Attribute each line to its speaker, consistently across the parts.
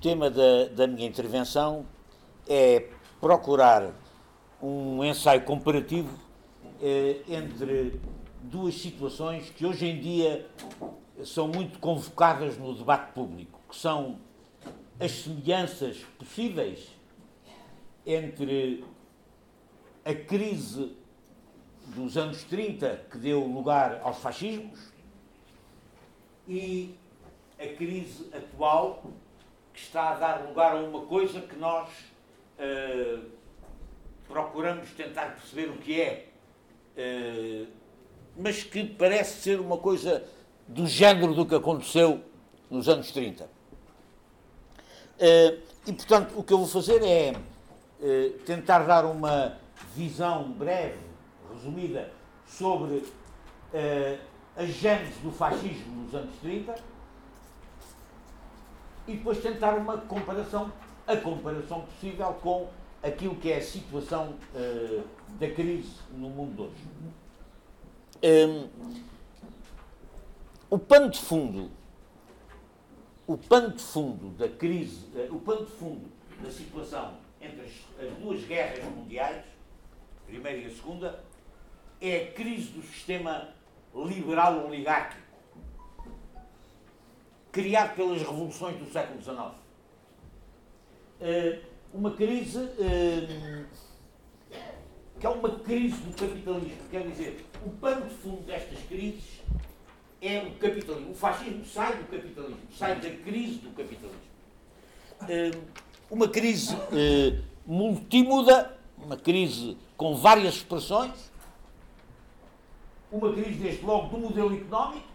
Speaker 1: tema da, da minha intervenção é procurar um ensaio comparativo eh, entre duas situações que hoje em dia são muito convocadas no debate público, que são as semelhanças possíveis entre a crise dos anos 30, que deu lugar aos fascismos, e a crise atual, que está a dar lugar a uma coisa que nós uh, procuramos tentar perceber o que é, uh, mas que parece ser uma coisa do género do que aconteceu nos anos 30. Uh, eh, e, portanto, o que eu vou fazer é tentar dar uma visão breve, resumida, sobre a gênese do fascismo nos anos 30 e depois tentar uma comparação, a comparação possível com aquilo que é a situação uh, da crise no mundo hoje. Um, o pano de fundo, o pano de fundo da crise, uh, o pano de fundo da situação entre as, as duas guerras mundiais, a primeira e a segunda, é a crise do sistema liberal oligárquico criado pelas revoluções do século XIX. Eh, uma crise eh, que é uma crise do capitalismo. Quer dizer, o pano de fundo destas crises é o capitalismo. O fascismo sai do capitalismo, sai da crise do capitalismo. Eh, uma crise multimuda, uma crise com várias expressões, uma crise, desde logo, do modelo económico,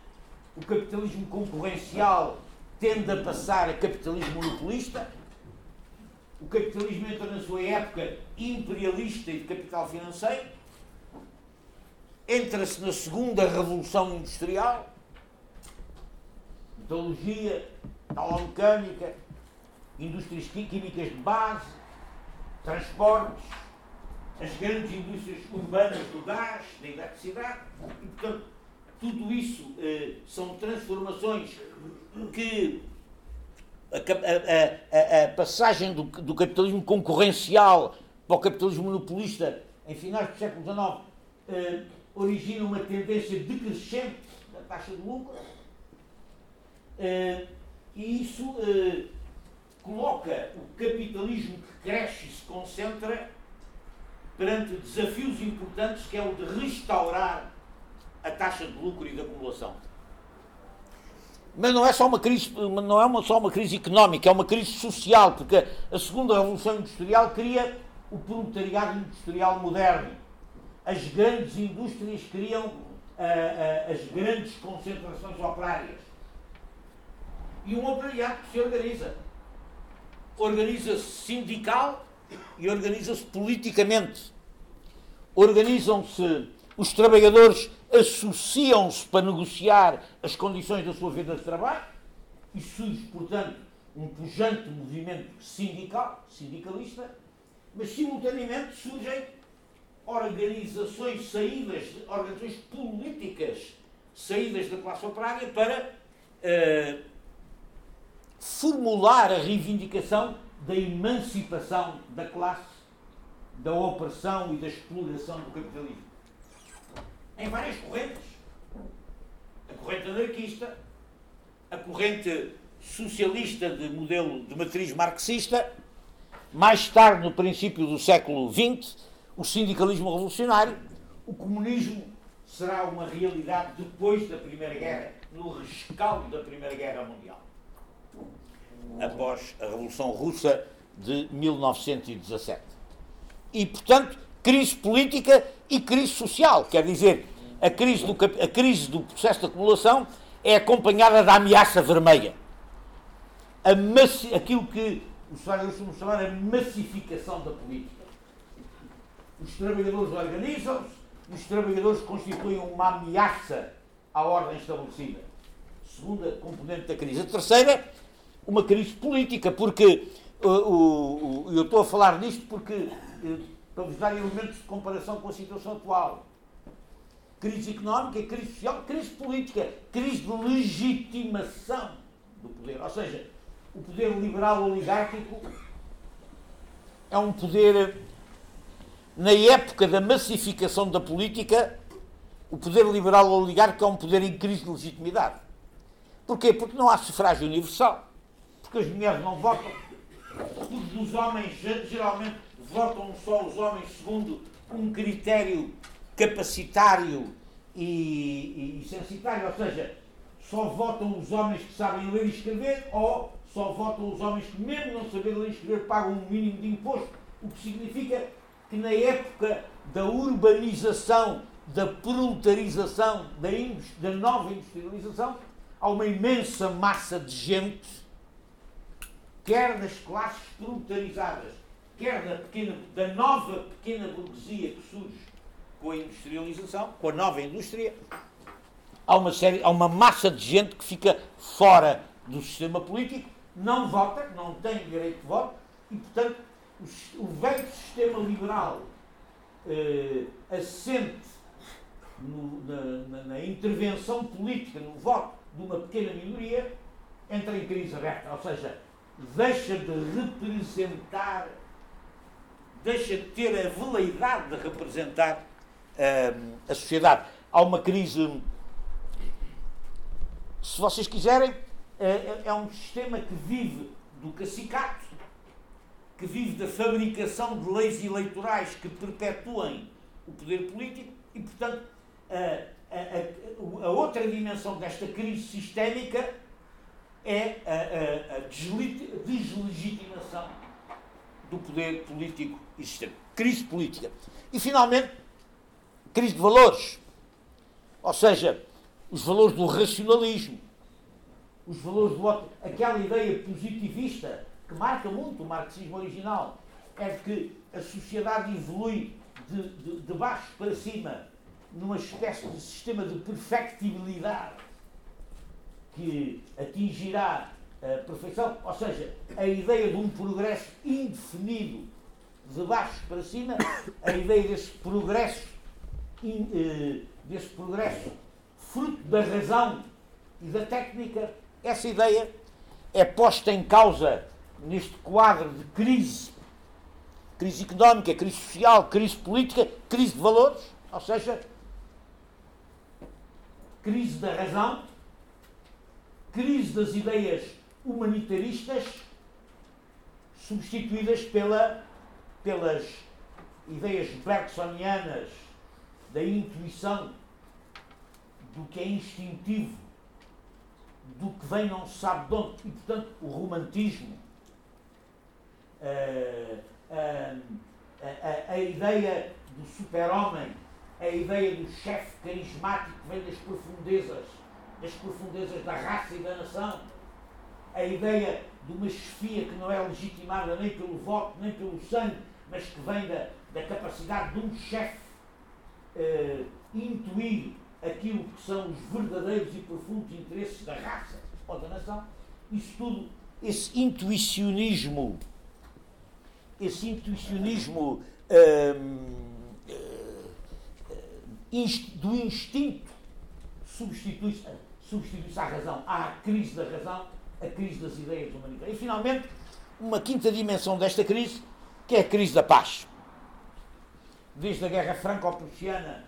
Speaker 1: o capitalismo concorrencial tende a passar a capitalismo monopolista, o capitalismo entra na sua época imperialista e de capital financeiro, entra-se na segunda revolução industrial, metalurgia, talomecânica, indústrias químicas de base, transportes, as grandes indústrias urbanas do gás, da eletricidade, e portanto tudo isso eh, são transformações que a, a, a, a passagem do, do, capitalismo concorrencial para o capitalismo monopolista em finais do século XIX eh, origina uma tendência decrescente da taxa de lucro eh, e isso eh, coloca o capitalismo que cresce e se concentra perante desafios importantes que é o de restaurar a taxa de lucro e de acumulação. Mas não é só uma crise, não é uma, só uma crise económica, é uma crise social, porque a segunda revolução industrial cria o proletariado industrial moderno. As grandes indústrias criam uh, uh, as grandes concentrações operárias. E um operariado que se organiza. Organiza-se sindical e organiza-se politicamente. Organizam-se os trabalhadores associam-se para negociar as condições da sua vida de trabalho? E surge, portanto, um pujante movimento sindical, sindicalista, mas simultaneamente surgem organizações saídas, organizações políticas saídas da classe operária para uh, formular a reivindicação da emancipação da classe, da opressão e da exploração do capitalismo em várias correntes. A corrente anarquista, a corrente socialista de modelo de matriz marxista, mais tarde, no princípio do século XX, o sindicalismo revolucionário, o comunismo será uma realidade depois da Primeira Guerra, no rescaldo da Primeira Guerra Mundial, após a Revolução Russa de 1917. E, portanto, crise política e crise social. Quer dizer, a crise do, a crise do processo de acumulação é acompanhada da ameaça vermelha. Massi, aquilo que os historiadores costumam chamar a massificação da política. Os trabalhadores organizam-se, os trabalhadores constituem uma ameaça à ordem estabelecida. Segunda componente da crise. A terceira, uma crise política, porque uh, eu estou a falar nisto porque uh, para vos dar elementos de comparação com a situação atual. Crise económica, crise social, crise política, crise de legitimação do poder. Ou seja, o poder liberal oligárquico é um poder, na época da massificação da política, o poder liberal oligárquico é um poder em crise de legitimidade. Porquê? Porque não há sufrágio universal. Porque as mulheres não votam. Porque os homens geralmente votam só os homens segundo um critério capacitário e, e censitário, ou seja, só votam os homens que sabem ler e escrever ou só votam os homens que, mesmo não saberem ler e escrever, pagam um mínimo de imposto, o que significa que na época da urbanização, da proletarização, da, da nova industrialização, há uma imensa massa de gente, quer das classes proletarizadas, quer da, pequena, da nova pequena burguesia que surge com a industrialização, com a nova indústria, há uma, série, há uma massa de gente que fica fora do sistema político, não vota, não tem direito de voto, e, portanto, o, o velho sistema liberal eh, assente no, na, na, na, intervenção política, no voto de uma pequena minoria, entra em crise aberta, ou seja, deixa de representar, deixa de ter a veleidade de representar a sociedade. Há uma crise se vocês quiserem, é, é, é um sistema que vive do cacicato, que vive da fabricação de leis eleitorais que perpetuem o poder político e, portanto, a, a, a, a outra dimensão desta crise sistémica é a, deslegitimação do poder político existente. Crise política. E, finalmente, crise de valores. Ou seja, os valores do racionalismo, os valores do aquela ideia positivista que marca muito o marxismo original, é de que a sociedade evolui de, de, de baixo para cima numa espécie de sistema de perfectibilidade que atingirá a perfeição, ou seja, a ideia de um progresso indefinido de baixo para cima, a ideia desse progresso, eh, desse progresso fruto da razão e da técnica, essa ideia é posta em causa neste quadro de crise, crise económica, crise social, crise política, crise de valores, ou seja, crise da razão, crise das ideias humanitaristas, substituídas pela, pelas ideias bergsonianas da intuição do que é instintivo, do que vem não se sabe de onde, e portanto o romantismo, a, a, a, a ideia do super-homem, a ideia do chefe carismático que vem das profundezas, das profundezas da raça e da nação, a ideia de uma chefia que não é legitimada nem pelo voto, nem pelo sangue, mas que vem da, da capacidade de um chefe uh, intuir aquilo que são os verdadeiros e profundos interesses da raça ou da nação, isso tudo, esse intuicionismo, esse intuicionismo hum, do instinto substitui-se substitui à razão. A crise da razão, a crise das ideias humanitárias. E, finalmente, uma quinta dimensão desta crise, que é a crise da paz. Desde a Guerra Franco-Prussiana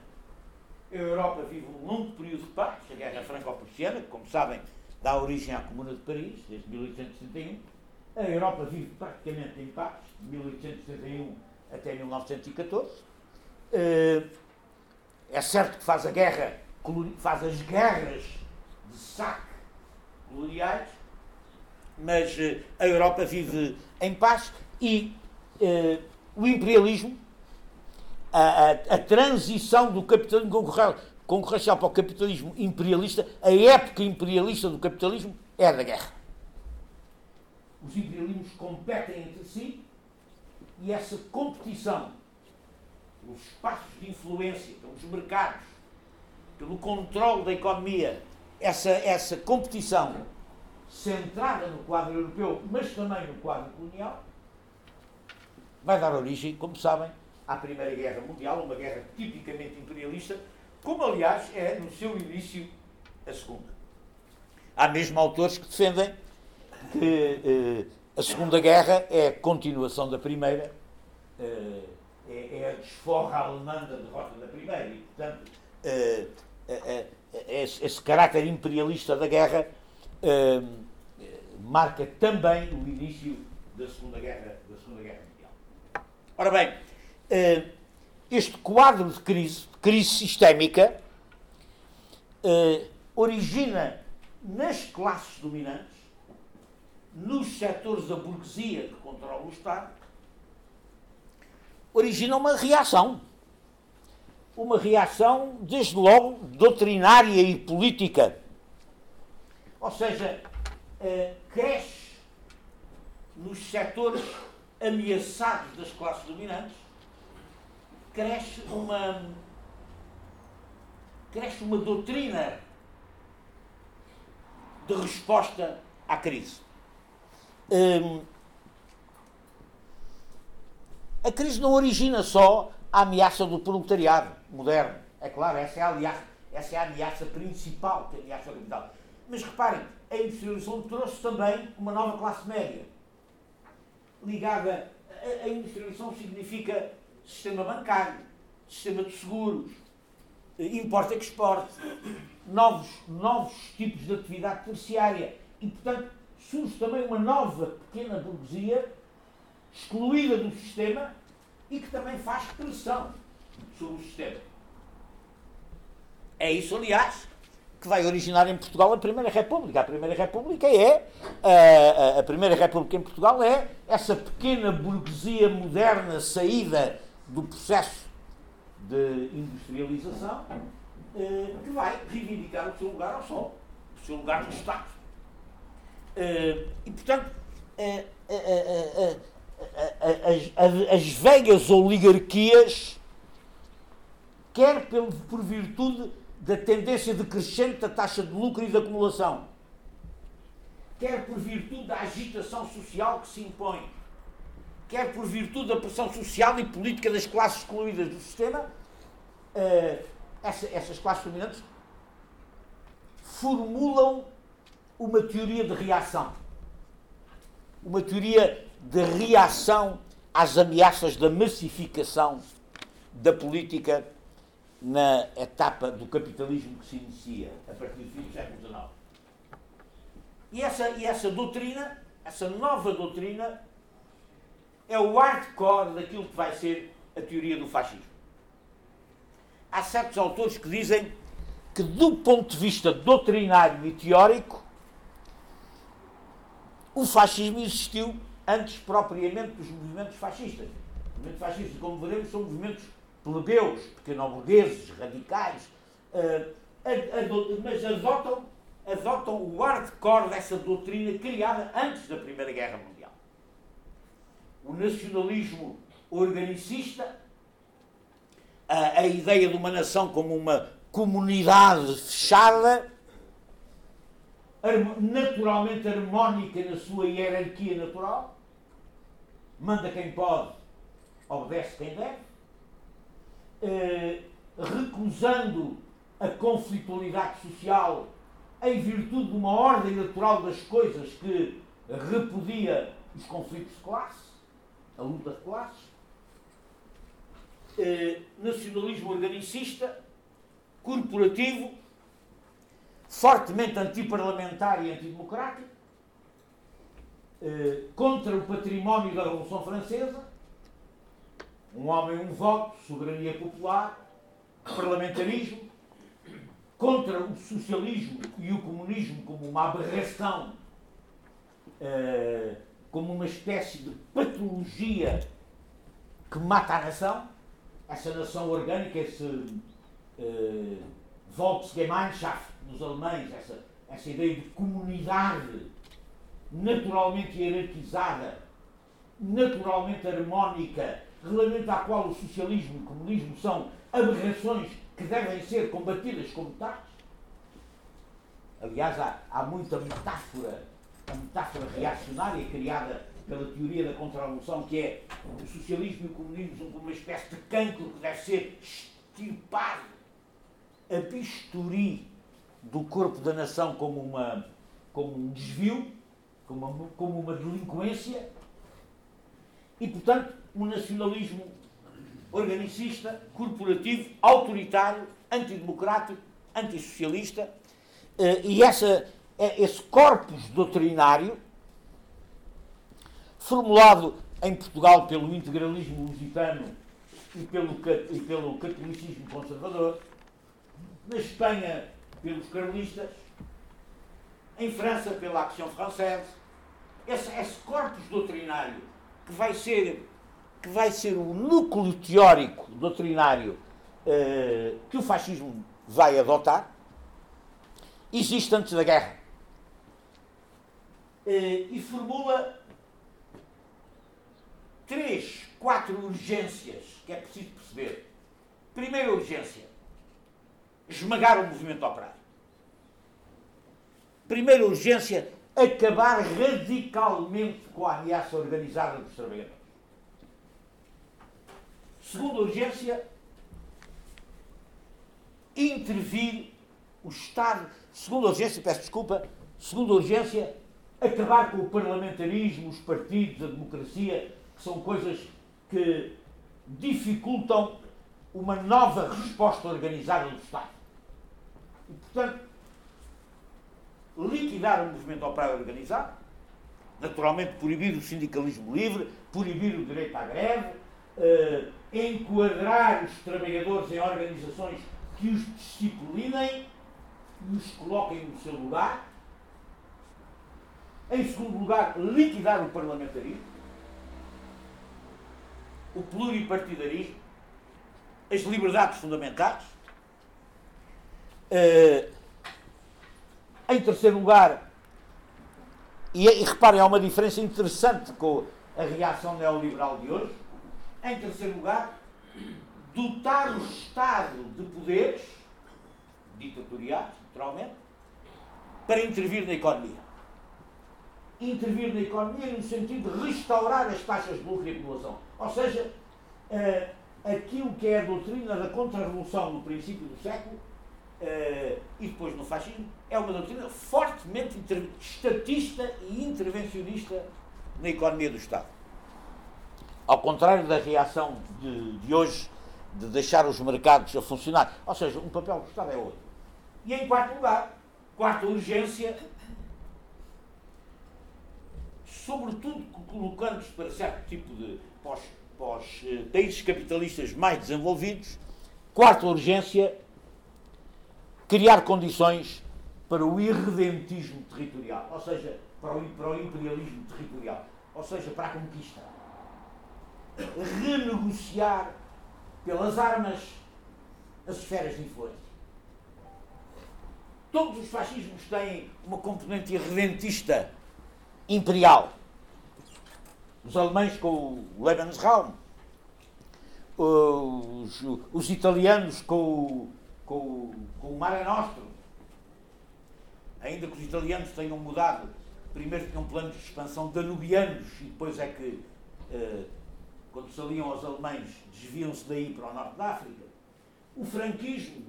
Speaker 1: a Europa vive um longo período de paz, a Guerra Franco-Prussiana, que, como sabem, dá origem à Comuna de Paris, desde 1871. A Europa vive praticamente em paz, de 1871 até 1914. Eh, é certo que faz a guerra, faz as guerras de saque coloniais, mas eh, a Europa vive em paz e eh, o imperialismo a, a, a transição do capitalismo concorrencial para o capitalismo imperialista, a época imperialista do capitalismo é da guerra. Os imperialismos competem entre si e essa competição pelos espaços de influência, pelos mercados, pelo controle da economia, essa, essa competição centrada no quadro europeu, mas também no quadro colonial, vai dar origem, como sabem, à Primeira Guerra Mundial, uma guerra tipicamente imperialista, como aliás é no seu início a Segunda. Há mesmo autores que defendem que a Segunda Guerra é a continuação da Primeira, é, é a desforra alemã da derrota da Primeira, e, portanto, esse caráter imperialista da guerra marca também o início da Segunda Guerra, da Segunda Guerra Mundial. Ora bem, eh, este quadro de crise, crise sistémica, eh, origina nas classes dominantes, nos setores da burguesia que controla o Estado, origina uma reação. Uma reação, desde logo, doutrinária e política. Ou seja, eh, cresce nos setores ameaçados das classes dominantes, cresce uma cresce uma doutrina de resposta à crise. Hum, a crise não origina só a ameaça do proletariado moderno. É claro, essa é a, ameaça, essa é a ameaça principal que ameaça o capital. Mas reparem, a industrialização trouxe também uma nova classe média. Ligada. A, industrialização significa sistema bancário, sistema de seguros, importa-export, novos, novos tipos de atividade terciária. E, portanto, surge também uma nova pequena burguesia excluída do sistema e que também faz pressão sobre o sistema. É isso, aliás, que vai originar em Portugal a Primeira República. A Primeira República é a, a, Primeira República em Portugal é essa pequena burguesia moderna saída do processo de industrialização eh, que vai reivindicar o seu lugar ao sol, o seu lugar no Estado. Eh, e portanto eh, as, as velhas oligarquias, quer por virtude da tendência decrescente da taxa de lucro e de acumulação, quer por virtude da agitação social que se impõe, quer por virtude da pressão social e política das classes excluídas do sistema, uh, essa, essas classes dominantes formulam uma teoria de reação. Uma teoria de reação às ameaças da massificação da política na etapa do capitalismo que se inicia a partir do fim do século XIX. E essa, e essa doutrina, essa nova doutrina, é o hardcore daquilo que vai ser a teoria do fascismo. Há certos autores que dizem que, do ponto de vista doutrinário e teórico, o fascismo existiu antes propriamente dos movimentos fascistas. Os movimentos fascistas, como veremos, são movimentos plebeus, pequeno-burgueses, radicais, uh, mas adotam, adotam o hardcore dessa doutrina criada antes da Primeira Guerra Mundial. O nacionalismo organicista, a, a ideia de uma nação como uma comunidade fechada, naturalmente harmónica na sua hierarquia natural, manda quem pode, obedece quem deve, eh, recusando a conflitualidade social em virtude de uma ordem natural das coisas que repudia os conflitos de classe, a luta de classes, eh, nacionalismo organicista, corporativo, fortemente antiparlamentar e antidemocrático, eh, contra o património da Revolução Francesa, um homem, um voto, soberania popular, parlamentarismo, contra o socialismo e o comunismo como uma aberração, uh, como uma espécie de patologia que mata a nação, essa nação orgânica, esse uh, Volksgemeinschaft nos alemães, essa, essa ideia de comunidade naturalmente hierarquizada, naturalmente harmónica, relativamente à qual o socialismo e o comunismo são aberrações que devem ser combatidas como tais. Aliás, há, há muita metáfora, a metáfora reacionária criada pela teoria da contra-revolução, que é o socialismo e o comunismo são como uma espécie de cancro que deve ser extirpado a bisturi do corpo da nação como, uma, como um desvio, como uma, como uma delinquência e, portanto, um nacionalismo organicista, corporativo, autoritário, antidemocrático, antissocialista. Eh, e essa, esse corpus doutrinário, formulado em Portugal pelo integralismo lusitano e pelo, e pelo catolicismo conservador, na Espanha pelos carlistas, em França pela Action Française, esse, esse corpus doutrinário que vai ser, que vai ser o núcleo teórico doutrinário eh, que o fascismo vai adotar, existe antes da guerra. Eh, e formula três, quatro urgências que é preciso perceber. Primeira urgência: esmagar o movimento operário. Primeira urgência: acabar radicalmente com a ameaça organizada dos trabalhadores. Segunda urgência: intervir o Estado. Segunda urgência, peço desculpa. Segunda urgência: acabar com o parlamentarismo, os partidos, a democracia, que são coisas que dificultam uma nova resposta organizada do Estado. E, portanto, liquidar o movimento operário organizado, naturalmente proibir o sindicalismo livre, proibir o direito à greve, eh, enquadrar os trabalhadores em organizações que os disciplinem e os coloquem no seu lugar. Em segundo lugar, liquidar o parlamentarismo o pluripartidarismo, as liberdades fundamentais. Uh, em terceiro lugar, e reparem, há uma diferença interessante com a reação neoliberal de hoje. Em terceiro lugar, dotar o Estado de poderes ditatoriais, naturalmente, para intervir na economia. Intervir na economia no sentido de restaurar as taxas de lucro e acumulação. Ou seja, uh, aquilo que é a doutrina da contra-revolução no princípio do século uh, e depois no fascismo é uma doutrina fortemente estatista e intervencionista na economia do Estado. Ao contrário da reação de, de hoje de deixar os mercados a funcionar. Ou seja, um papel do Estado é outro. E em quarto lugar, quarta urgência, sobretudo colocando-se para certo tipo de os eh, países capitalistas mais desenvolvidos. Quarta urgência, criar condições para o irredentismo territorial, ou seja, para o, para o imperialismo territorial, ou seja, para a conquista. Renegociar pelas armas as esferas de influência. Todos os fascismos têm uma componente irredentista imperial os alemães com o Lebensraum, os, os italianos com com, com o Mare Nostrum. Ainda que os italianos tenham mudado, primeiro tinham planos de expansão danubianos e depois é que, eh, quando se aliam aos alemães, desviam-se daí para o norte da África. O franquismo,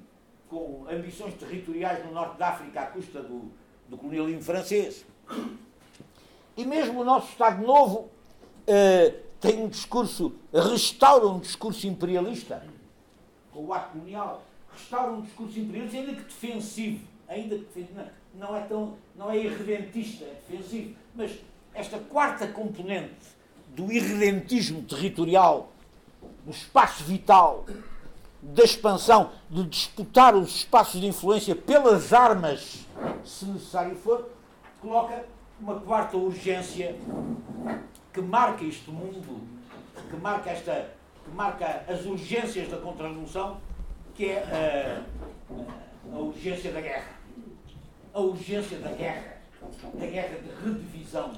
Speaker 1: com ambições territoriais no norte da África à custa do, do colonialismo francês. E mesmo o nosso Estado Novo uh, tem um discurso, restaura um discurso imperialista, com o ato colonial, restaura um discurso imperialista, ainda que defensivo, ainda que defensivo, não, não é tão, não é irredentista, é defensivo, mas esta quarta componente do irredentismo territorial, do espaço vital, da expansão, de disputar os espaços de influência pelas armas, se necessário for, coloca uma quarta urgência que marca este mundo, que marca, esta, que marca as urgências da contra-revolução, que é a, a urgência da guerra. A urgência da guerra. Da guerra de redivisão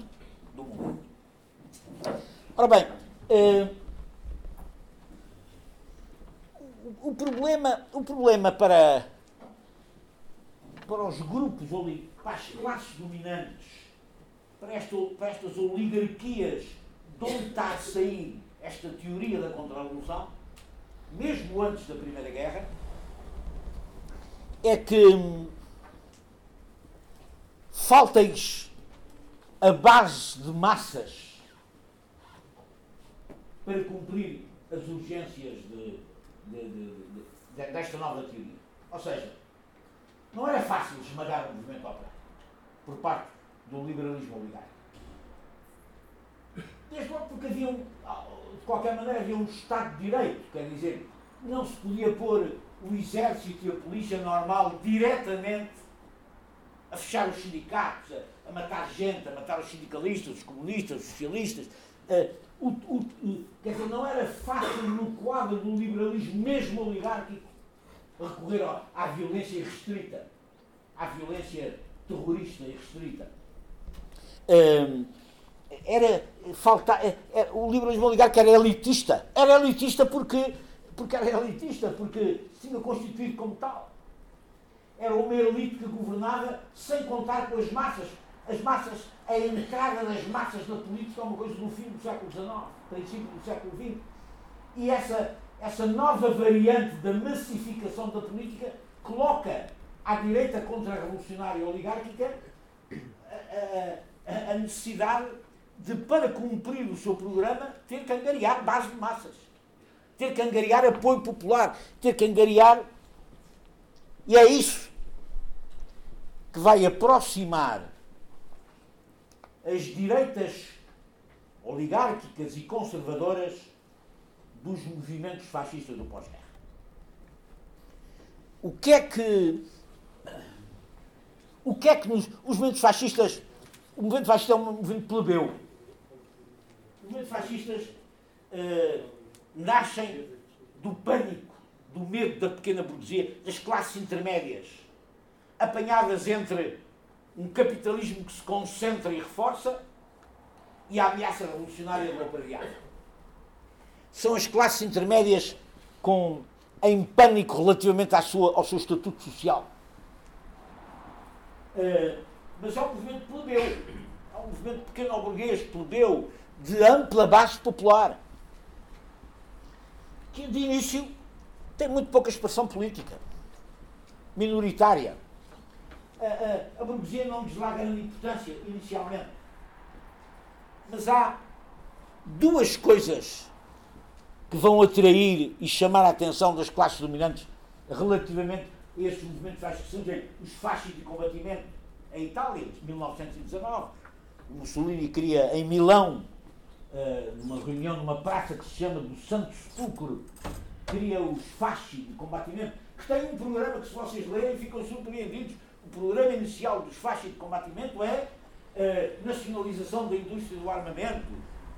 Speaker 1: do mundo. Ora bem, uh, o, problema, o problema para, para os grupos, para as classes dominantes, para, esta, para estas oligarquias de onde está a sair esta teoria da contra-revolução, mesmo antes da Primeira Guerra, é que hum, falta-lhes a base de massas para cumprir as urgências de, de, de, desta nova teoria. Ou seja, não era fácil esmagar o movimento operário por parte do liberalismo oligárquico. Desde logo porque havia, um, de qualquer maneira, havia um Estado de Direito, quer dizer, não se podia pôr o exército e a polícia normal diretamente a fechar os sindicatos, a, a matar gente, a matar os sindicalistas, os comunistas, os socialistas. Uh, o, o, quer dizer, não era fácil no quadro do liberalismo, mesmo oligárquico, recorrer à, à violência restrita, à violência terrorista e restrita. Uh, era faltar, era, é, é, o liberalismo oligárquico era elitista. Era elitista porque, porque era elitista, porque se tinha constituído como tal. Era uma elite que governava sem contar com as massas. As massas, a entrada das massas na política é uma coisa do fim do século XIX, princípio do século XX. E essa, essa nova variante da massificação da política coloca à direita contra-revolucionária oligárquica a, a, a necessidade de, para cumprir o seu programa, ter que angariar base de massas, ter que angariar apoio popular, ter que angariar. E é isso que vai aproximar as direitas oligárquicas e conservadoras dos movimentos fascistas do pós-guerra. O que é que. O que é que nos, os movimentos fascistas. O movimento fascista é um movimento plebeu os movimentos fascistas uh, nascem do pânico, do medo da pequena burguesia, das classes intermédias, apanhadas entre um capitalismo que se concentra e reforça e a ameaça revolucionária do operariado. São as classes intermédias com, em pânico relativamente à sua, ao seu estatuto social. Uh, mas é um movimento plebeu, é um movimento pequeno burguês, plebeu, de ampla base popular, que de início tem muito pouca expressão política, minoritária. A, a, a burguesia não lhes dá grande importância inicialmente. Mas há duas coisas que vão atrair e chamar a atenção das classes dominantes relativamente a estes movimentos que surgem, os fascistas de combatimento em Itália, de 1919. O Mussolini cria em Milão uh, numa reunião numa praça que se chama do Santo Sepulcro, cria os fasci de combatimento, que tem um programa que se vocês lerem ficam surpreendidos. O programa inicial dos fasci de combatimento é uh, nacionalização da indústria do armamento,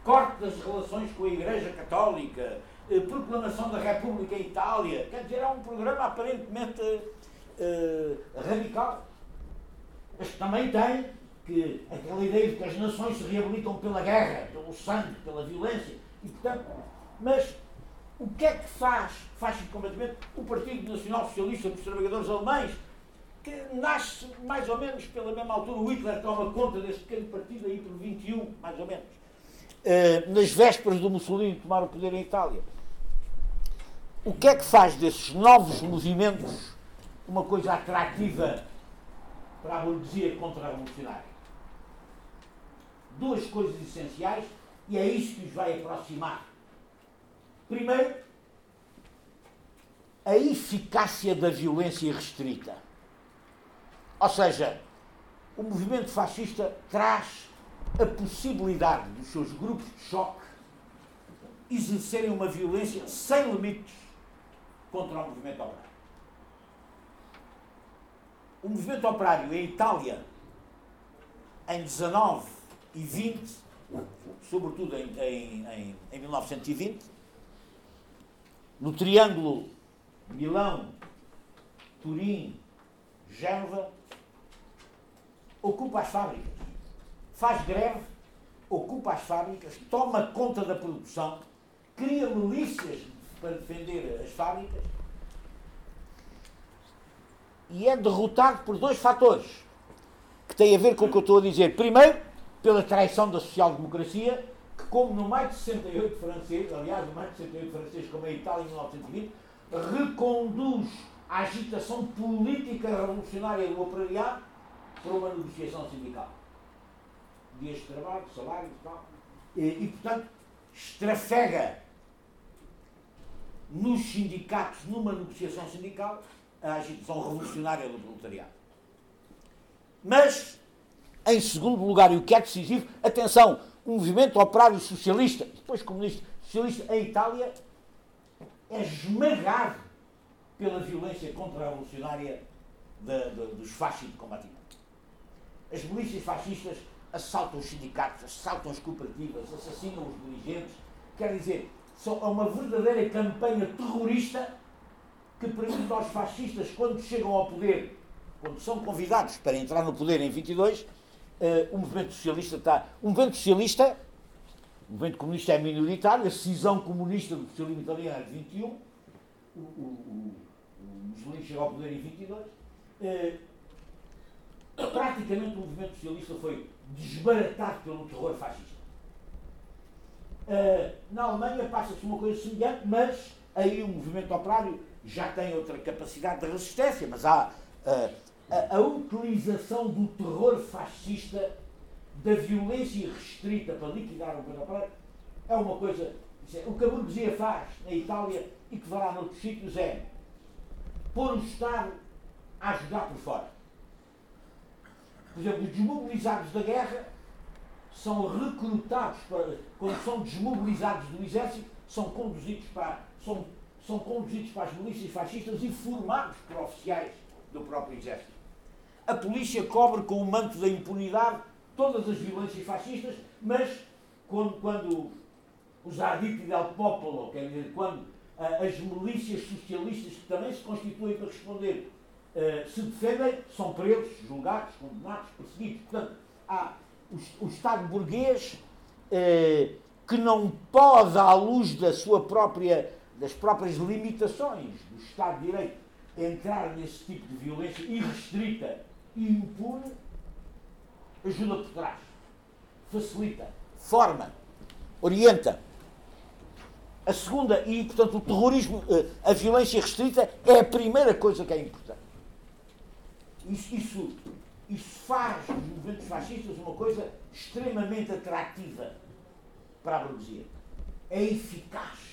Speaker 1: corte das relações com a Igreja Católica, uh, proclamação da República em Itália. Quer dizer, é um programa aparentemente radical. Também tem que aquela ideia de que as nações se reabilitam pela guerra, pelo sangue, pela violência, e portanto, mas o que é que faz, faz completamente o Partido Nacional Socialista dos Trabalhadores Alemães, que nasce mais ou menos pela mesma altura, o Hitler toma conta desse pequeno partido aí por 21, mais ou menos, uh, nas vésperas do Mussolini tomar o poder em Itália. O que é que faz desses novos movimentos uma coisa atrativa para a burguesia contra-revolucionária? duas coisas essenciais e é isso que os vai aproximar. Primeiro, a eficácia da violência restrita. Ou seja, o movimento fascista traz a possibilidade dos seus grupos de choque exercerem uma violência sem limites contra o movimento operário. O movimento operário em Itália, em 19 e 20, sobretudo em, em, em, em 1920, no triângulo Milão, Turim, Génova, ocupa as fábricas, faz greve, ocupa as fábricas, toma conta da produção, cria milícias para defender as fábricas e é derrotado por dois fatores que têm a ver com o que eu estou a dizer. Primeiro, pela traição da social-democracia, que, como no maio de 68 francês, aliás, no maio de 68 francês, como é a Itália em 1920, reconduz a agitação política revolucionária do operariado para uma negociação sindical. dias de trabalho, salário e tal. E, e, portanto, estrafega nos sindicatos, numa negociação sindical, a agitação revolucionária do proletariado. Mas, em segundo lugar, e o que é decisivo, atenção, o movimento operário socialista, depois comunista, socialista em Itália, é esmagado pela violência contra-revolucionária dos fascistas de combatimento. As milícias fascistas assaltam os sindicatos, assaltam as cooperativas, assassinam os dirigentes. Quer dizer, são uma verdadeira campanha terrorista que permite aos fascistas, quando chegam ao poder, quando são convidados para entrar no poder em 22, uh, eh, o movimento socialista está. O movimento socialista, o movimento comunista é minoritário, a cisão comunista do socialismo italiano é de 21, o, o, o, o Mussolini chega ao poder em 22. Uh, eh, praticamente o movimento socialista foi desbaratado pelo terror fascista. Uh, na Alemanha passa-se uma coisa semelhante, mas aí o movimento operário já tem outra capacidade de resistência, mas há uh, a, a, utilização do terror fascista, da violência restrita para liquidar o operário, é uma coisa. É, o que a burguesia faz na Itália e que fará noutros sítios é pôr o Estado a ajudar por fora. Por exemplo, os desmobilizados da guerra são recrutados, para, quando são desmobilizados do exército, são conduzidos para, são, são conduzidos para as milícias fascistas e formados por oficiais do próprio exército. A polícia cobre com o manto da impunidade todas as violências fascistas, mas quando, quando os arditi del popolo, quer dizer, quando uh, as milícias socialistas que também se constituem para responder uh, se defendem, são presos, julgados, condenados, perseguidos. Portanto, há o, o Estado burguês uh, que não pode, à luz da sua própria, das próprias limitações do Estado de Direito, entrar nesse tipo de violência irrestrita e impune, ajuda por trás, facilita, forma, orienta. A segunda, e portanto o terrorismo, a violência restrita, é a primeira coisa que é importante. Isso, isso, isso faz dos movimentos fascistas uma coisa extremamente atrativa para a burguesia. É eficaz.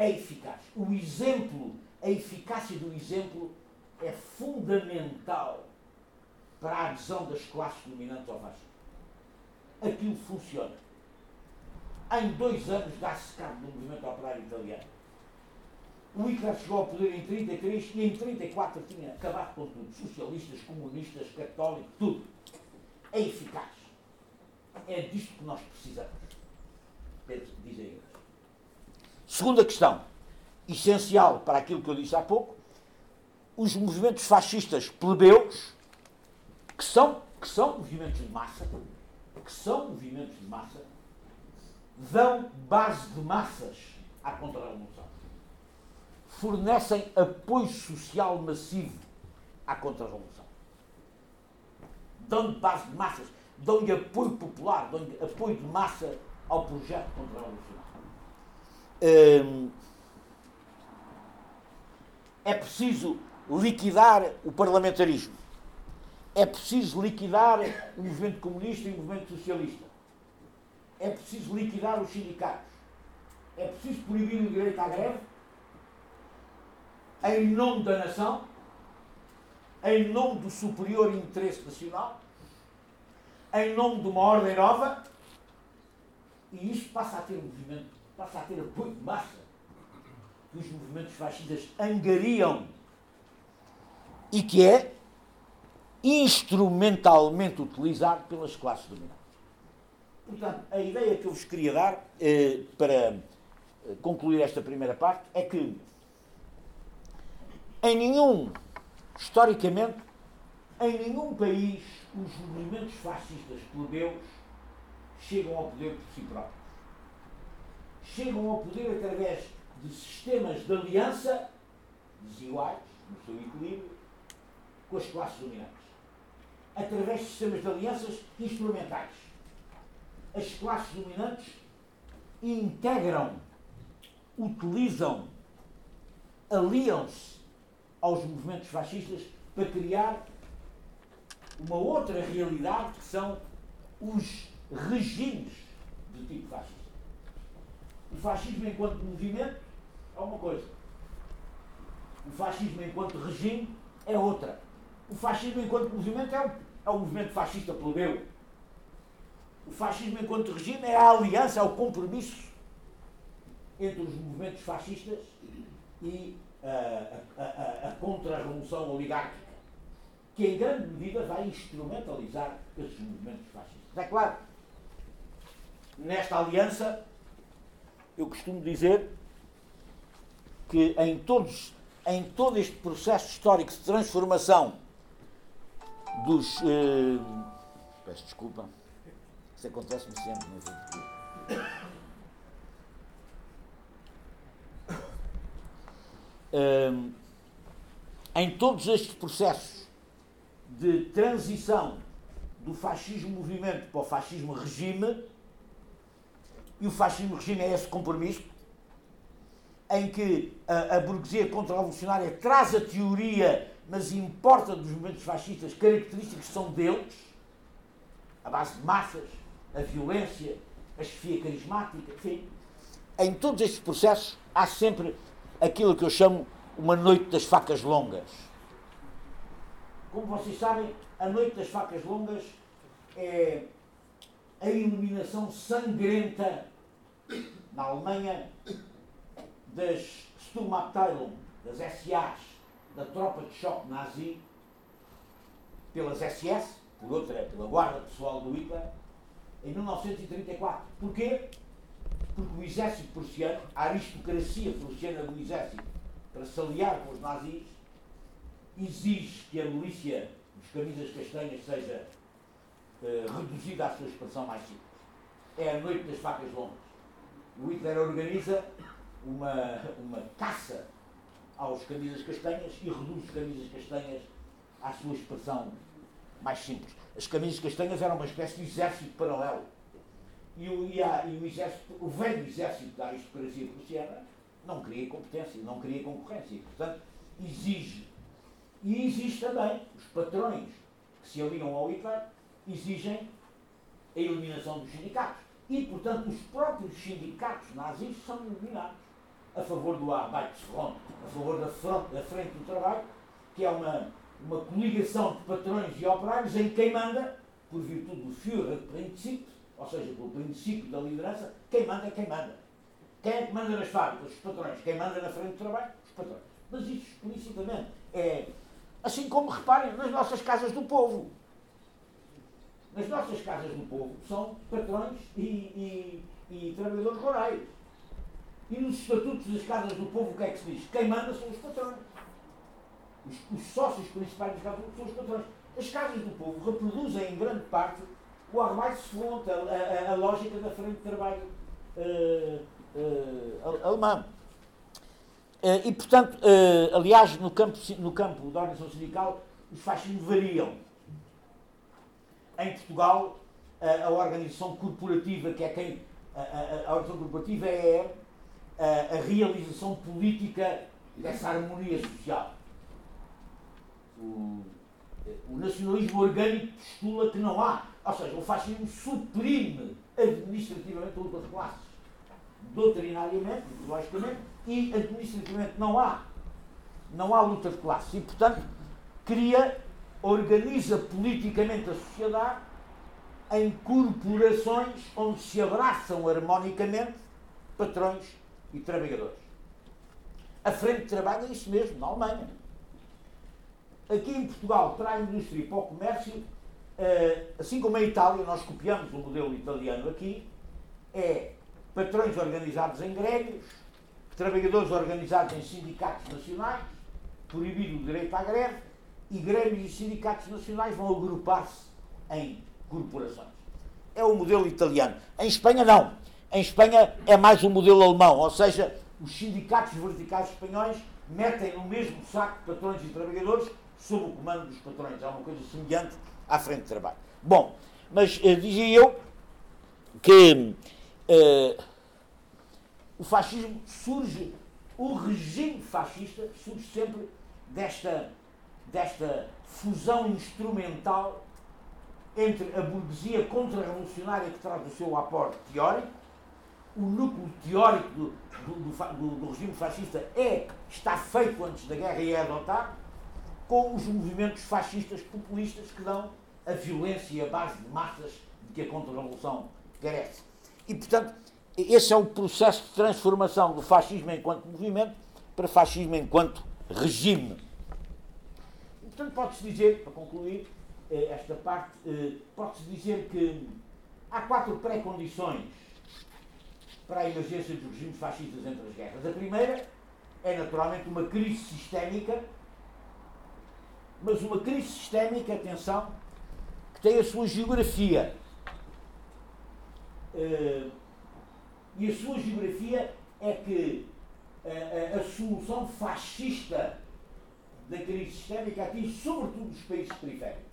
Speaker 1: É eficaz. O exemplo, a eficácia do exemplo é fundamental para a adesão das classes dominantes ao fascismo. Aquilo funciona. Em dois anos dá-se cabo do movimento operário italiano o Hitler chegou ao poder em 33 e em 34 tinha acabado com tudo. Socialistas, comunistas, católicos, tudo. É eficaz. É disto que nós precisamos. Dizem eles. Segunda questão, essencial para aquilo que eu disse há pouco, os movimentos fascistas plebeus, que são, que são movimentos de massa, que são movimentos de massa, dão base de massas à contra-revolução fornecem apoio social massivo à contra-revolução. Dão-lhe base de massas, dão-lhe apoio popular, dão-lhe apoio de massa ao projeto contra-revolucionário. Hum, é preciso liquidar o parlamentarismo. É preciso liquidar o movimento comunista e o movimento socialista. É preciso liquidar os sindicatos. É preciso proibir o direito à greve em nome da nação, em nome do superior interesse nacional, em nome de uma ordem nova, e isto passa a ter um movimento, passa a ter apoio de massa que os movimentos fascistas angariam e que é instrumentalmente utilizado pelas classes dominantes. Portanto, a ideia que eu vos queria dar eh, para eh, concluir esta primeira parte é que em nenhum, historicamente, em nenhum país os movimentos fascistas plebeus chegam ao poder por si próprios. Chegam ao poder através de sistemas de aliança desiguais, no seu equilíbrio, com as classes dominantes. Através de sistemas de alianças instrumentais. As classes dominantes integram, utilizam, aliam-se aos movimentos fascistas para criar uma outra realidade que são os regimes de tipo fascista. O fascismo enquanto movimento é uma coisa. O fascismo enquanto regime é outra. O fascismo enquanto movimento é o, é movimento fascista plebeu. O fascismo enquanto regime é a aliança, é o compromisso entre os movimentos fascistas e a, a, a, a contra-revolução oligárquica, que em grande medida vai instrumentalizar esses movimentos fascistas. É claro, nesta aliança, eu costumo dizer que em, todos, em todo este processo histórico de transformação dos. Eh, peço desculpa, isso acontece-me sempre, mas um, em todos estes processos de transição do fascismo movimento para o fascismo regime, e o fascismo regime é esse compromisso, em que a, a burguesia contra-revolucionária traz a teoria, mas importa dos movimentos fascistas características que são deles, a base de massas, a violência, a chefia carismática, enfim. Em todos estes processos há sempre aquilo que eu chamo uma noite das facas longas. Como vocês sabem, a noite das facas longas é a iluminação sangrenta na Alemanha das Sturmabteilung, das SAs, da tropa de choque nazi, pelas SS, por outra, pela guarda pessoal do Hitler, em 1934. Porquê? porque o exército prussiano, a aristocracia prussiana do exército, para se aliar com os nazis, exige que a milícia dos camisas castanhas seja uh, reduzida à sua expressão mais simples. É a noite das facas longas. O Hitler organiza uma, uma caça aos camisas castanhas e reduz os camisas castanhas à sua expressão mais simples. As camisas castanhas eram uma espécie de exército paralelo e o, e, a, e o exército, o velho exército da aristocracia prussiana não queria competência, não queria concorrência. Portanto, exige. E exige também, os patrões que se aliam ao Hitler exigem a eliminação dos sindicatos. E, portanto, os próprios sindicatos nazis são eliminados a favor do Arbeitsfront, a favor da, front, da Frente do Trabalho, que é uma, uma coligação de patrões e operários em quem manda, por virtude do Führerprinzip, ou seja, pelo princípio da liderança, quem manda é quem manda. Quem é que manda nas fábricas? Os patrões. Quem manda na frente do trabalho? Os patrões. Mas isso explicitamente é assim como reparem nas nossas casas do povo. Nas nossas casas do povo são patrões e, e, e trabalhadores rurais. E nos estatutos das casas do povo o que é que se diz? Quem manda são os patrões. Os, os sócios principais das casas do povo são os patrões. As casas do povo reproduzem em grande parte o Arbeitsfront, a, a, a lógica da frente de trabalho uh, uh, alemã. Uh, e, portanto, aliás, no campo, no campo da organização sindical, os fascismos variam. Em Portugal, a, a organização corporativa, que é quem. A, a organização corporativa é a, realização política dessa harmonia social. O, o nacionalismo orgânico postula que não há ou seja, o fascismo suprime administrativamente a luta de classes. Doutrinariamente, logicamente, e administrativamente não há. Não há luta de classes. E, portanto, cria, organiza politicamente a sociedade em corporações onde se abraçam harmonicamente patrões e trabalhadores. A frente de trabalho é isso mesmo, na Alemanha. Aqui em Portugal, para a indústria e para o comércio, eh, assim como a Itália, nós copiamos o modelo italiano aqui, é patrões organizados em grévios, trabalhadores organizados em sindicatos nacionais, proibido o direito à greve, e grêmios e sindicatos nacionais vão agrupar-se em corporações. É o modelo italiano. Em Espanha, não. Em Espanha é mais o modelo alemão, ou seja, os sindicatos verticais espanhóis metem no mesmo saco patrões e trabalhadores sob o comando dos patrões. É uma coisa semelhante à frente de trabalho. Bom, mas uh, dizia eu que uh, o fascismo surge, o regime fascista surge sempre desta, desta fusão instrumental entre a burguesia contra-revolucionária que traz o seu aporte teórico, o núcleo teórico do, do, do, do, regime fascista é, está feito antes da guerra e é adotado, com os movimentos fascistas populistas que dão a violência e a base de massas de que a contra-revolução carece. E, portanto, esse é o processo de transformação do fascismo enquanto movimento para fascismo enquanto regime. Portanto, pode-se dizer, para concluir eh, esta parte, eh, pode-se dizer que há quatro pré-condições para a emergência dos regimes fascistas entre as guerras. A primeira é naturalmente uma crise sistémica, mas uma crise sistémica, atenção, que tem a sua geografia. Uh, e a sua geografia é que a, a, a, solução fascista da crise sistémica atinge sobretudo os países periféricos.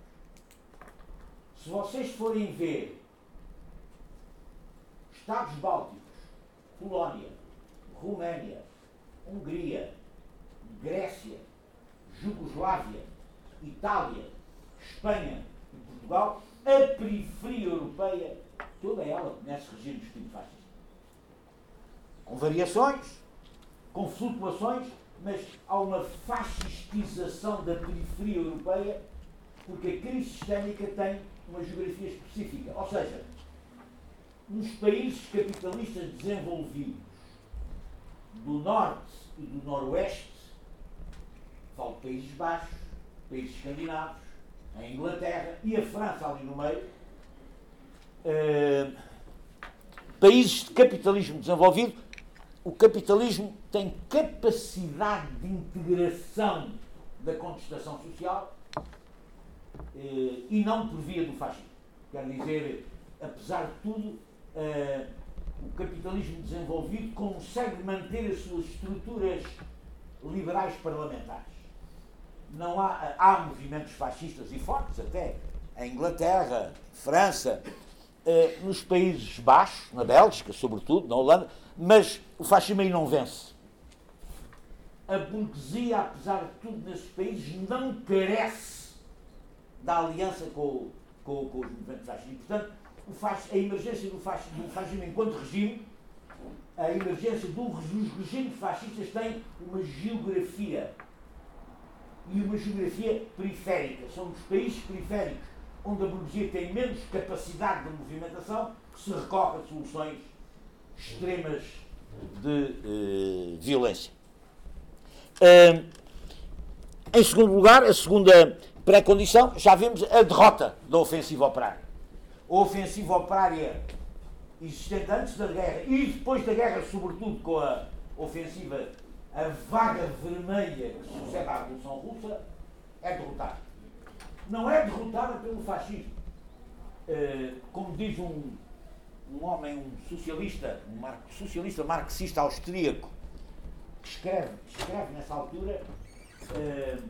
Speaker 1: Se vocês forem ver Estados Bálticos, Polónia, Roménia, Hungria, Grécia, Jugoslávia, Itália, Espanha e Portugal, a periferia europeia, toda ela conhece regimes de fascista. Com variações, com flutuações, mas há uma fascistização da periferia europeia porque a crise sistémica tem uma geografia específica. Ou seja, nos países capitalistas desenvolvidos do norte e do noroeste, falo de Países Baixos, países escandinavos, a Inglaterra e a França ali no meio, uh, países de capitalismo desenvolvido, o capitalismo tem capacidade de integração da contestação social uh, e não por via do fascismo. Quer dizer, apesar de tudo, uh, o capitalismo desenvolvido consegue manter as suas estruturas liberais parlamentares. Não há, há movimentos fascistas e fortes, até em Inglaterra, França, uh, nos Países Baixos, na Bélgica, sobretudo, na Holanda, mas o fascismo aí não vence. A burguesia, apesar de tudo, nesses países não carece da aliança com, com, com os movimentos fascistas. Portanto, a emergência do do fascismo enquanto regime, a emergência dos regimes fascistas tem uma geografia e uma geografia periférica. São os países periféricos onde a burguesia tem menos capacidade de movimentação que se recorre a soluções extremas de eh, violência. Em segundo lugar, a segunda pré-condição, já vimos a derrota da ofensiva operária a ofensiva operária existente antes da guerra e depois da guerra, sobretudo com a ofensiva, a vaga vermelha que sucede à Revolução Russa, é derrotada. Não é derrotada pelo fascismo. Uh, como diz um, um homem, um socialista, um mar, socialista marxista austríaco, que escreve, escreve nessa altura, uh,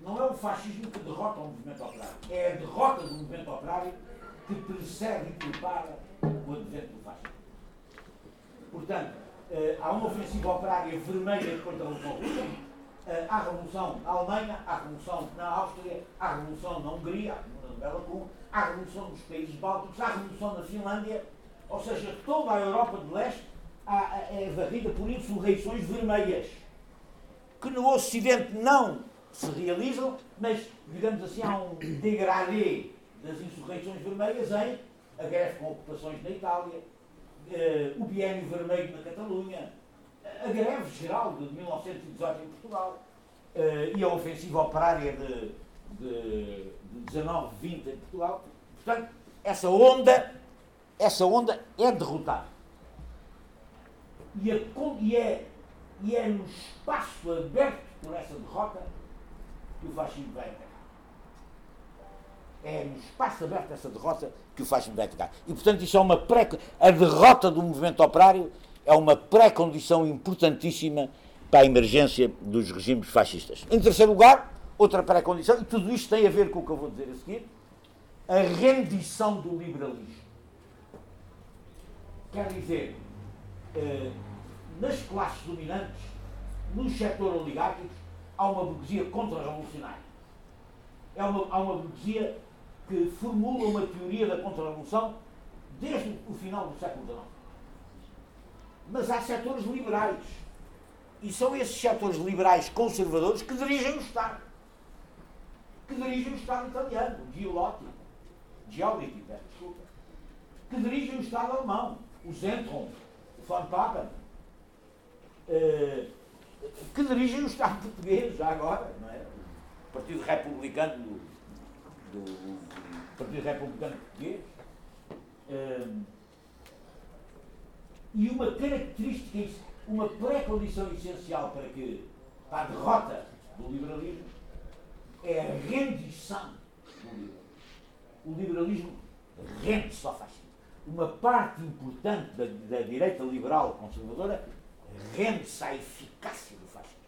Speaker 1: Não é o fascismo que derrota o movimento operário, é a derrota do movimento operário que precede e prepara o advento do fascismo. Portanto, eh, há uma ofensiva operária vermelha depois da Revolução Russa, eh, há a Revolução na Alemanha, há a Revolução na Áustria, há a Revolução na Hungria, a Bela há a Revolução dos países bálticos, a Revolução na Finlândia, ou seja, toda a Europa de leste é varrida por insurreições vermelhas, que no Ocidente não se realizam, mas, digamos assim, há um degradê das insurreições vermelhas em a greve com ocupações na Itália, uh, o biênio vermelho na Catalunha, a greve geral de 1918 em Portugal uh, e a ofensiva operária de, de, de 19, 20 em Portugal. Portanto, essa onda, essa onda é derrotada. E, a, e, é, e é no espaço aberto por essa derrota que o fascismo vai atacar. É no espaço aberto dessa derrota que o fascismo vai atacar. E, portanto, isso é uma pré... A derrota do movimento operário é uma pré-condição importantíssima para a emergência dos regimes fascistas. Em terceiro lugar, outra pré-condição, e tudo isto tem a ver com o que eu vou dizer a seguir, a rendição do liberalismo. Quer dizer, eh, nas classes dominantes, no setor oligárquico, há uma burguesia contra-revolucionária. é uma, há uma burguesia que formula uma teoria da contra-revolução desde o final do século XIX. Mas há setores liberais. E são esses setores liberais conservadores que dirigem o Estado. Que dirigem o Estado italiano, o Giolotti, Giolitti, desculpa. Que dirigem o Estado alemão, o Zentrum, o Von Papen. Uh, que dirigem o Estado português, já agora, não é? O Partido Republicano do, do, do Partido Republicano Português. Uh, e uma característica, uma pré-condição essencial para que para a derrota do liberalismo é a rendição do liberalismo. O liberalismo rende-se ao fascismo. Uma parte importante da, da direita liberal conservadora rende-se à eficácia do fascismo.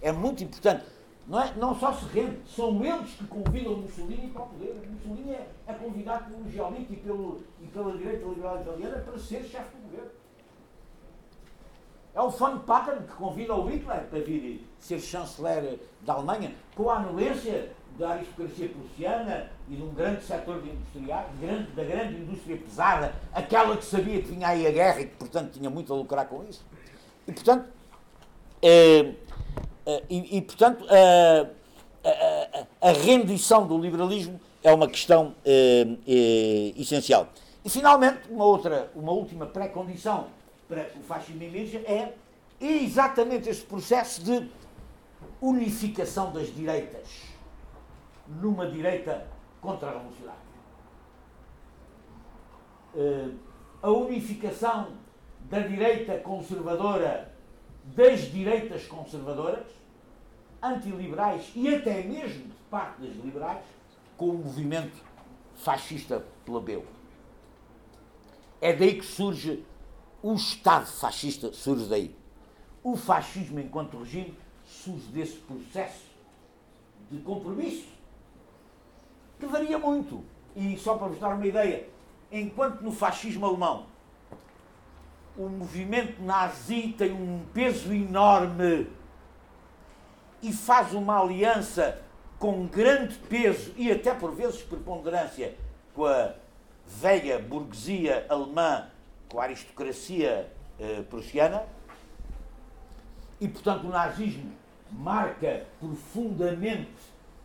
Speaker 1: É muito importante. Não, é, não só se rende, são eles que convidam Mussolini para o poder. Mussolini é, é convidado pelo Giolitti e, e pela direita liberal italiana para ser chefe do governo. É o von Patten que convida o Hitler para vir ser chanceler da Alemanha, com a anuência da aristocracia prussiana e de um grande setor de industriais, grande, da grande indústria pesada, aquela que sabia que vinha aí a guerra e que, portanto, tinha muito a lucrar com isso. E, portanto, eh, eh, e, e, portanto a, a, a, rendição do liberalismo é uma questão eh, eh, essencial. E, finalmente, uma, outra, uma última pré-condição para o fascismo emerja é exatamente esse processo de unificação das direitas numa direita contra-revolucionária. a unificação da direita conservadora das direitas conservadoras, antiliberais e até mesmo de parte das liberais, com o movimento fascista plebeu. É daí que surge o Estado fascista, surge daí. O fascismo enquanto regime surge desse processo de compromisso, que varia muito. E só para vos dar uma ideia, enquanto no fascismo alemão o movimento nazi tem um peso enorme e faz uma aliança com grande peso e até por vezes preponderância com a velha burguesia alemã, com a aristocracia eh, prussiana. E, portanto, o nazismo marca profundamente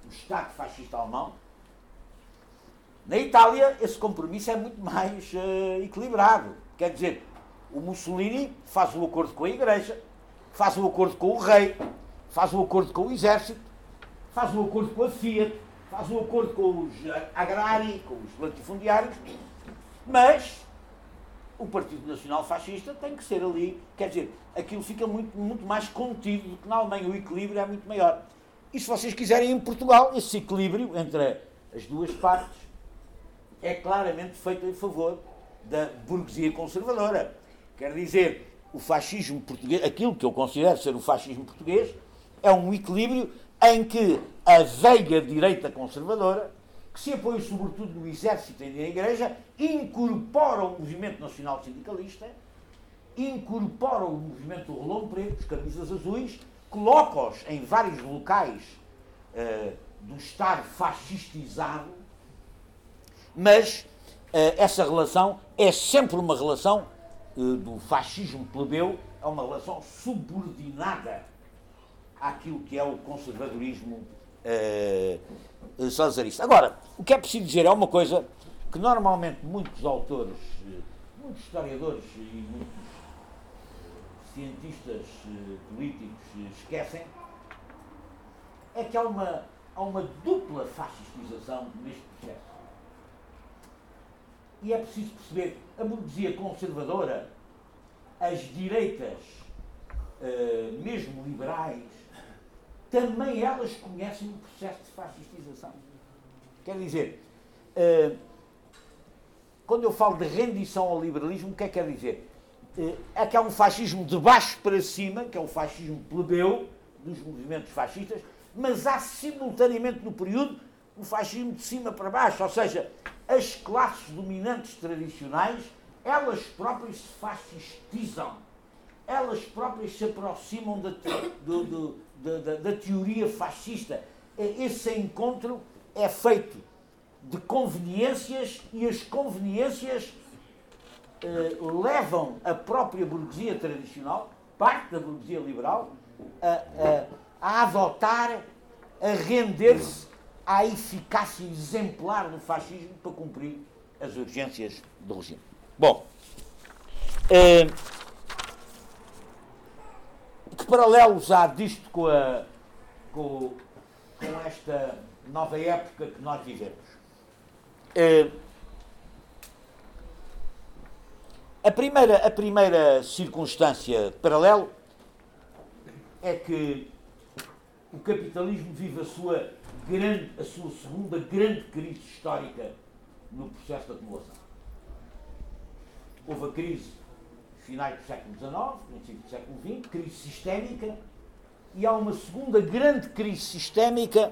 Speaker 1: o Estado fascista alemão. Na Itália, esse compromisso é muito mais uh, equilibrado. Quer dizer, o Mussolini faz o acordo com a Igreja, faz o acordo com o rei, faz o acordo com o exército, faz o acordo com a Fiat, faz o acordo com os agrários, com os latifundiários, mas o Partido Nacional Fascista tem que ser ali, quer dizer, aquilo fica muito, muito mais contido do que na Alemanha, o equilíbrio é muito maior. E se vocês quiserem, em Portugal, esse equilíbrio entre as duas partes é claramente feito em favor da burguesia conservadora. Quer dizer, o fascismo português, aquilo que eu considero ser o fascismo português, é um equilíbrio em que a veiga direita conservadora, que se apoia sobretudo no exército e na igreja, incorpora o movimento nacional sindicalista, incorpora o movimento do rolão preto, os camisas azuis, coloca-os em vários locais uh, do Estado fascistizado, mas uh, essa relação é sempre uma relação eh, do fascismo plebeu é uma relação subordinada àquilo que é o conservadorismo eh, salazarista. Agora, o que é preciso dizer é uma coisa que normalmente muitos autores, eh, muitos historiadores e muitos cientistas políticos esquecem, é que há uma, há uma dupla fascistização neste processo. E é preciso perceber, a burguesia conservadora, as direitas, mesmo liberais, também elas conhecem o processo de fascistização. Quer dizer, uh, quando eu falo de rendição ao liberalismo, o que é que quer dizer? Uh, é que há um fascismo de baixo para cima, que é o fascismo plebeu dos movimentos fascistas, mas há simultaneamente no período um fascismo de cima para baixo, ou seja, as classes dominantes tradicionais, elas próprias se fascistizam, elas próprias se aproximam da, do, do, da, da, teoria fascista. esse encontro é feito de conveniências e as conveniências eh, levam a própria burguesia tradicional, parte da burguesia liberal, a, a, a adotar, a render-se à eficácia exemplar do fascismo para cumprir as urgências do regime. Bom, eh, que paralelos há disto com, a, com, com esta nova época que nós vivemos? Eh, a, primeira, a primeira circunstância paralelo é que o capitalismo vive a sua, grande, a sua segunda grande crise histórica no processo de acumulação. Houve a crise finais do século XIX, princípio do século XX, crise sistémica, e há uma segunda grande crise sistémica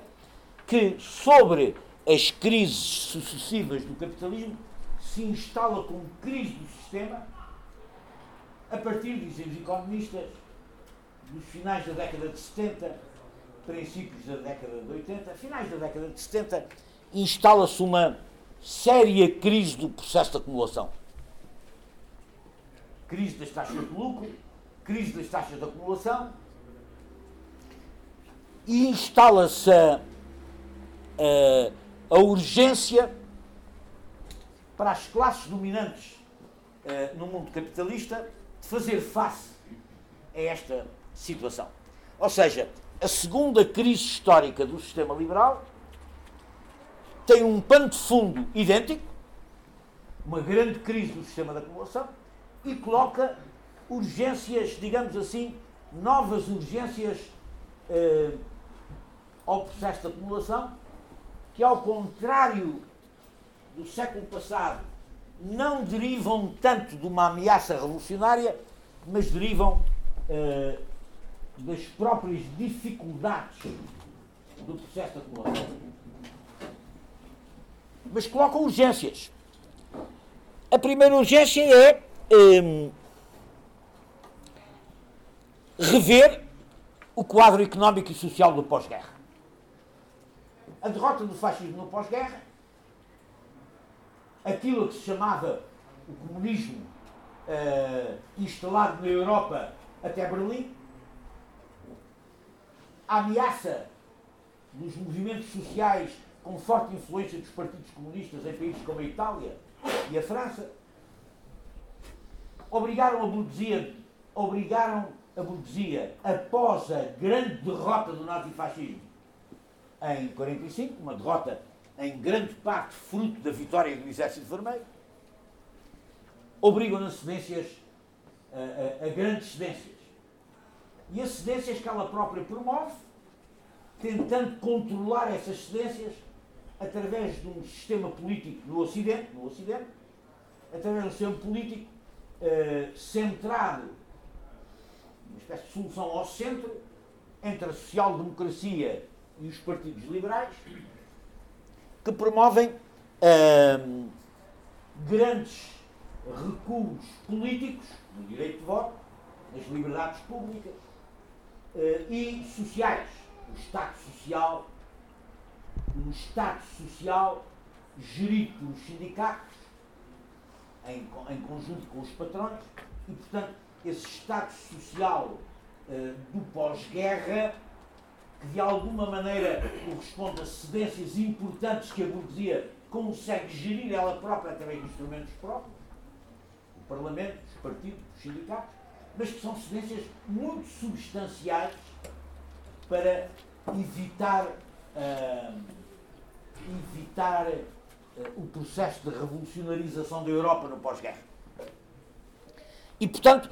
Speaker 1: que, sobre as crises sucessivas do capitalismo, se instala como crise do sistema a partir, dizem os economistas, dos finais da década de 70, princípios da década de 80, finais da década de 70, instala-se uma séria crise do processo de acumulação. Crise das taxas de lucro, crise das taxas de acumulação, e instala-se a, a, a, urgência para as classes dominantes uh, no mundo capitalista de fazer face a esta situação. Ou seja, a segunda crise histórica do sistema liberal tem um pano de fundo idêntico, uma grande crise do sistema da acumulação, e coloca urgências, digamos assim, novas urgências eh, ao processo de acumulação, que ao contrário do século passado, não derivam tanto de uma ameaça revolucionária, mas derivam eh, das próprias dificuldades do processo de acumulação mas colocam urgências. A primeira urgência é hum, rever o quadro económico e social do pós-guerra. A derrota do fascismo no pós-guerra, aquilo que se chamava o comunismo uh, instalado na Europa até Berlim, a ameaça dos movimentos sociais com forte influência dos partidos comunistas em países como a Itália e a França, obrigaram a burguesia, obrigaram a burguesia, após a grande derrota do nazifascismo em 45, uma derrota em grande parte fruto da vitória do Exército Vermelho, obrigam a cedências, a, a, a grandes cedências. E as cedências que ela própria promove, tentando controlar essas cedências através de um sistema político no Ocidente, no Ocidente através de um sistema político uh, centrado, uma espécie de solução ao centro, entre a social-democracia e os partidos liberais, que promovem uh, grandes recuos políticos no direito de voto, nas liberdades públicas uh, e sociais, o Estado Social um Estado social gerido pelos sindicatos, em, em conjunto com os patrões, e, portanto, esse Estado social uh, do pós-guerra, que de alguma maneira corresponde a cedências importantes que a burguesia consegue gerir ela própria através de instrumentos próprios, o Parlamento, os partidos, os sindicatos, mas que são cedências muito substanciais para evitar. Uh, evitar o processo de revolucionarização da Europa no pós-guerra. E, portanto,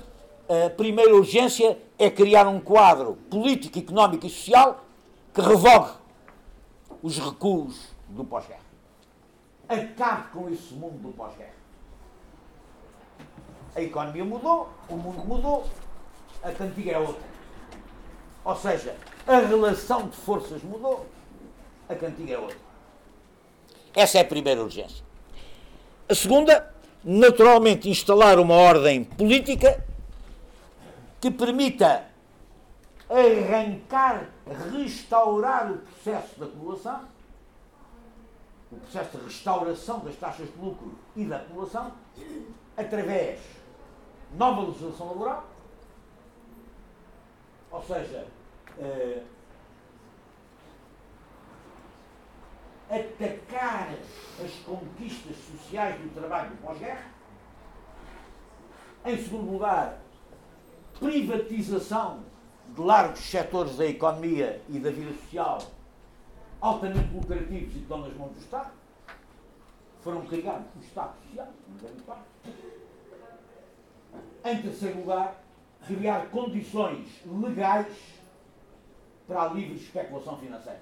Speaker 1: a primeira urgência é criar um quadro político, económico e social que revogue os recuos do pós-guerra. Acabe com esse mundo do pós-guerra. A economia mudou, o mundo mudou, a cantiga é outra. Ou seja, a relação de forças mudou, a cantiga é outra. Essa é a primeira urgência. A segunda, naturalmente, instalar uma ordem política que permita arrancar, restaurar o processo de acumulação, o processo de restauração das taxas de lucro e da acumulação, através de nova legislação laboral, ou seja, atacar as conquistas sociais do trabalho pós-guerra. Em segundo lugar, privatização de largos setores da economia e da vida social altamente lucrativos e que estão nas mãos do Estado. Foram criados o Estado Social, em grande parte. Em terceiro lugar, criar condições legais para a livre especulação financeira,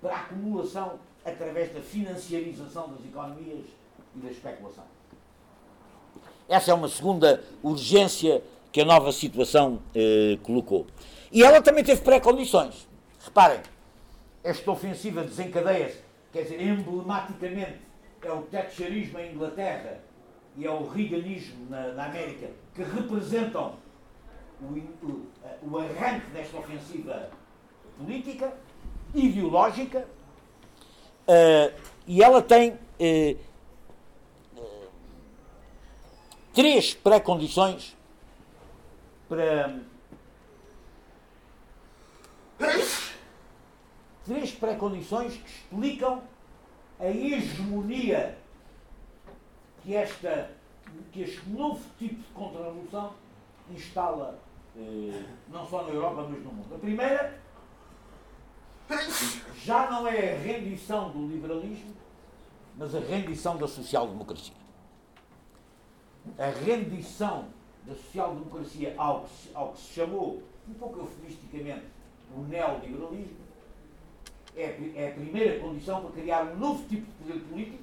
Speaker 1: para a acumulação através da financiarização das economias e da especulação. Essa é uma segunda urgência que a nova situação eh, colocou. E ela também teve pré-condições. Reparem, esta ofensiva desencadeia-se, quer dizer, emblematicamente é o Thatcherismo em Inglaterra e é o Reaganismo na, na América que representam o, o, o arranque desta ofensiva política, ideológica, Uh, e ela tem uh, três pré-condições para. Três pré-condições que explicam a hegemonia que, esta, que este novo tipo de contra-revolução instala não só na Europa, mas no mundo. A primeira já não é a rendição do liberalismo, mas a rendição da social-democracia. A rendição da social-democracia ao, ao que se chamou, um pouco eufemisticamente, o neoliberalismo, é, é a primeira condição para criar um novo tipo de poder político,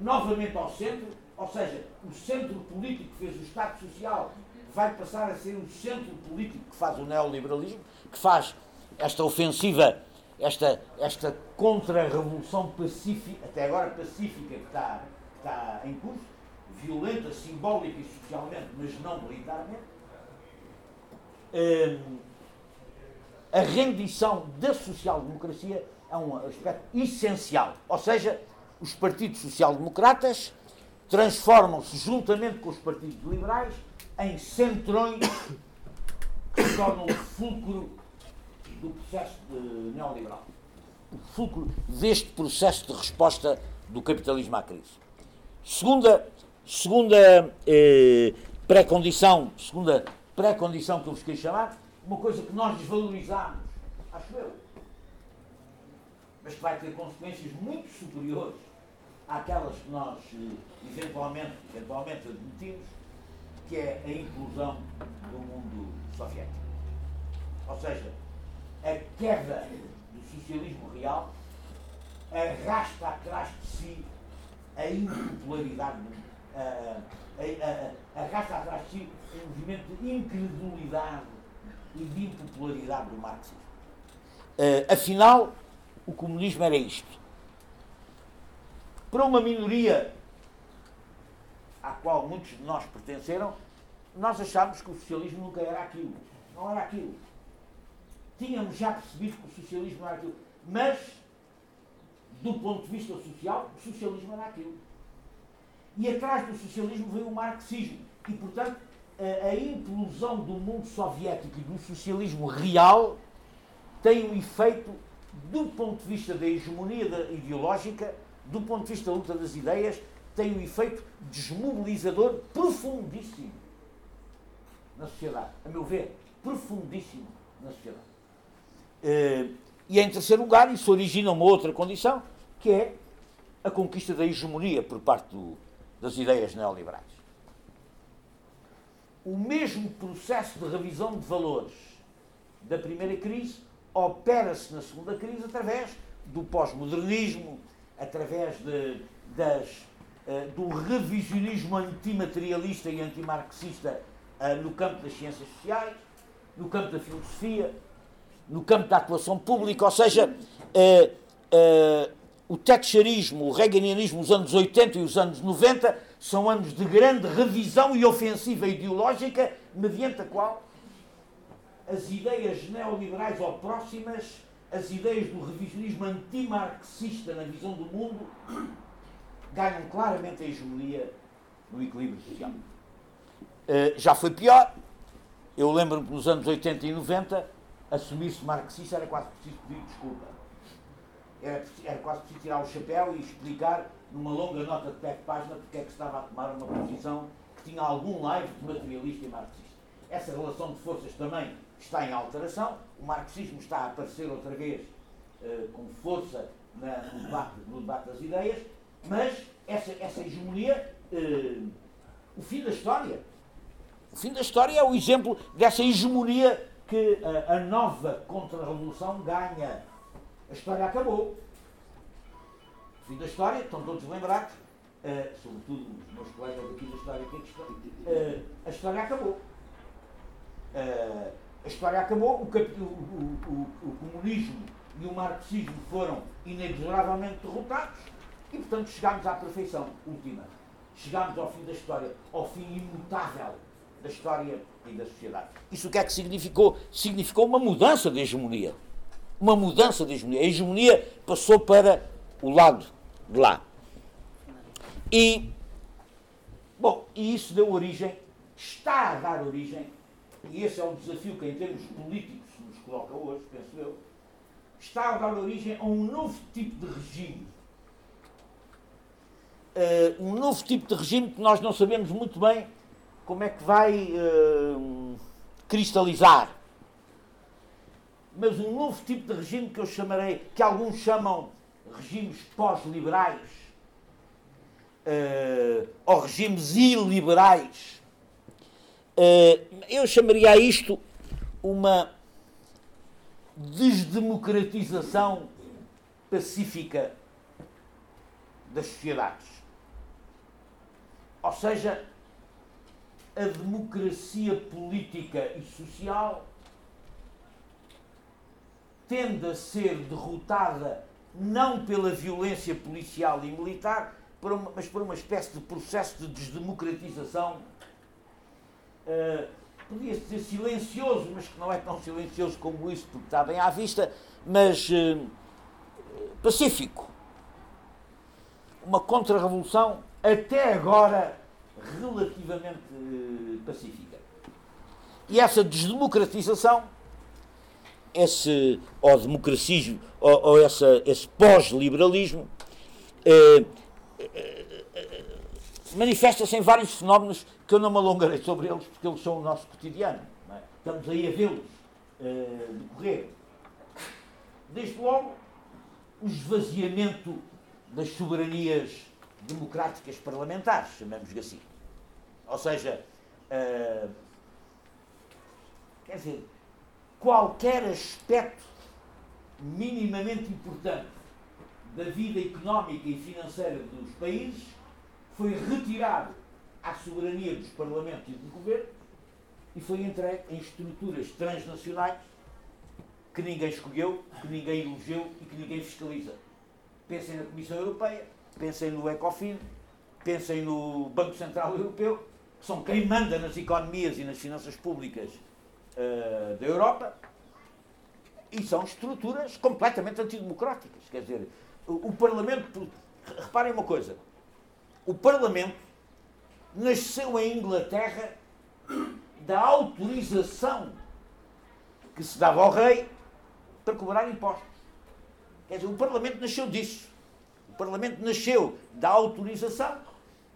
Speaker 1: novamente ao centro, ou seja, o centro político que fez o Estado Social vai passar a ser o centro político que faz o neoliberalismo, que faz esta ofensiva esta, esta contra-revolução pacífica, até agora pacífica, que está, que está em curso, violenta, simbólica e socialmente, mas não militarmente, hum, a rendição da social-democracia é um aspecto essencial. Ou seja, os partidos social-democratas transformam-se, juntamente com os partidos liberais, em centrões que se tornam o fulcro do processo neoliberal. O fulcro deste processo de resposta do capitalismo à crise. Segunda, segunda eh, pré-condição, segunda pré-condição que eu vos queria chamar, uma coisa que nós desvalorizamos, acho eu, mas que vai ter consequências muito superiores àquelas que nós eh, eventualmente, eventualmente admitimos, que é a inclusão do mundo soviético. Ou seja, a queda do socialismo real arrasta atrás de si a impopularidade, arrasta atrás de si um movimento de incredulidade e de impopularidade do marxismo. Uh, afinal, o comunismo era isto. Para uma minoria à qual muitos de nós pertenceram, nós achámos que o socialismo nunca era aquilo. Não era aquilo tínhamos já percebido que o socialismo era aquilo. Mas, do ponto de vista social, o socialismo era aquilo. E atrás do socialismo veio o marxismo. E, portanto, a, a implosão do mundo soviético e do socialismo real tem um efeito, do ponto de vista da hegemonia da ideológica, do ponto de vista da luta das ideias, tem um efeito desmobilizador profundíssimo na sociedade. A meu ver, profundíssimo na sociedade. Eh, e em terceiro lugar, isso origina uma outra condição, que é a conquista da hegemonia por parte do, das ideias neoliberais. O mesmo processo de revisão de valores da primeira crise opera-se na segunda crise através do pós-modernismo, através de, das, uh, do revisionismo antimaterialista e antimarxista uh, no campo das ciências sociais, no campo da filosofia, no campo da atuação pública, ou seja, eh, eh, o Thatcherismo, o Reaganianismo, os anos 80 e os anos 90 são anos de grande revisão e ofensiva ideológica, mediante a qual as ideias neoliberais ou próximas, as ideias do revisionismo antimarxista na visão do mundo, ganham claramente a hegemonia no equilíbrio social. Uh, já foi pior. Eu lembro-me que nos anos 80 e 90, assumir-se marxista era quase preciso pedir desculpa. Era, era, quase preciso tirar o chapéu e explicar numa longa nota de 10 páginas porque é que estava a tomar uma posição que tinha algum live de materialista e marxista. Essa relação de forças também está em alteração. O marxismo está a aparecer outra vez uh, com força na, no, debate, no, debate, das ideias, mas essa, essa hegemonia, uh, o fim da história. O fim da história é o exemplo dessa hegemonia que uh, a nova contra-revolução ganha. A história acabou. Fim da história, estão todos lembrados, sobretudo os meus colegas aqui da história, que a história acabou. Uh, a história acabou, o, o, o, o, comunismo e o marxismo foram inexoravelmente derrotados e, portanto, chegámos à perfeição última. Chegámos ao fim da história, ao fim imutável da história e da sociedade. Isso o que é que significou? Significou uma mudança de hegemonia. Uma mudança de hegemonia. A hegemonia passou para o lado de lá. E, bom, e isso deu origem, está a dar origem e esse é um desafio que, em termos políticos, nos coloca hoje, penso eu, está a dar origem a um novo tipo de regime. Uh, um novo tipo de regime que nós não sabemos muito bem como é que vai uh, cristalizar. Mas um novo tipo de regime que eu chamarei, que alguns chamam regimes pós-liberais, uh, ou regimes iliberais, eh, eu chamaria a isto uma desdemocratização pacífica das sociedades. Ou seja, a democracia política e social tende a ser derrotada não pela violência policial e militar, mas por uma espécie de processo de desdemocratização uh, podia dizer silencioso, mas que não é tão silencioso como isso, porque está bem à vista, mas uh, pacífico. Uma contra-revolução até agora relativamente uh, pacífica. E essa desdemocratização, esse ou democracismo, ou, ou essa, esse pós-liberalismo, manifesta-se em vários fenómenos que eu não me alongarei sobre eles, porque eles são o nosso cotidiano. É? Estamos aí a vê-los decorrer. Desde logo, o esvaziamento das soberanias democráticas parlamentares, chamemos-lhe assim. Ou seja, uh, quer dizer, qualquer aspecto minimamente importante da vida económica e financeira dos países foi retirado à soberania dos parlamentos e do governo e foi entregue em estruturas transnacionais que ninguém escolheu, que ninguém elegeu e que ninguém fiscaliza. Pensem na Comissão Europeia, pensem no ECOFIN, pensem no Banco Central Europeu, são quem manda nas economias e nas finanças públicas uh, da Europa, e são estruturas completamente antidemocráticas. Quer dizer, o, o Parlamento. Reparem uma coisa: o Parlamento nasceu em Inglaterra da autorização que se dava ao rei para cobrar impostos. Quer dizer, o Parlamento nasceu disso. O Parlamento nasceu da autorização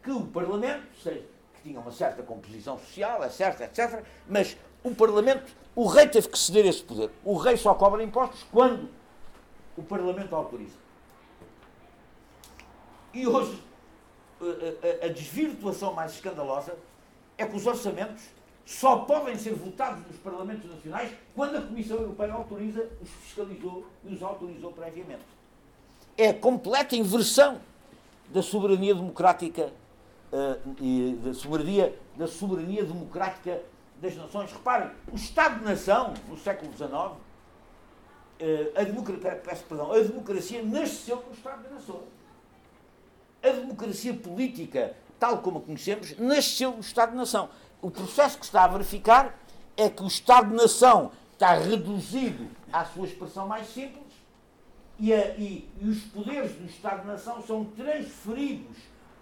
Speaker 1: que o Parlamento, que tinha uma certa composição social, etc, etc, mas o Parlamento, o rei teve que ceder esse poder. O rei só cobra impostos quando o Parlamento autoriza. E hoje a, a, desvirtuação mais escandalosa é que os orçamentos só podem ser votados nos Parlamentos Nacionais quando a Comissão Europeia autoriza, os fiscalizou e os autorizou previamente. É a completa inversão da soberania democrática e da soberania, da soberania democrática das nações. Reparem, o Estado-nação, no século XIX, uh, a, democracia, peço perdão, a democracia nasceu no Estado-nação a democracia política, tal como a conhecemos, nasceu do Estado-nação. O processo que está a verificar é que o Estado-nação está reduzido à sua expressão mais simples e, a, e, e os poderes do Estado-nação são transferidos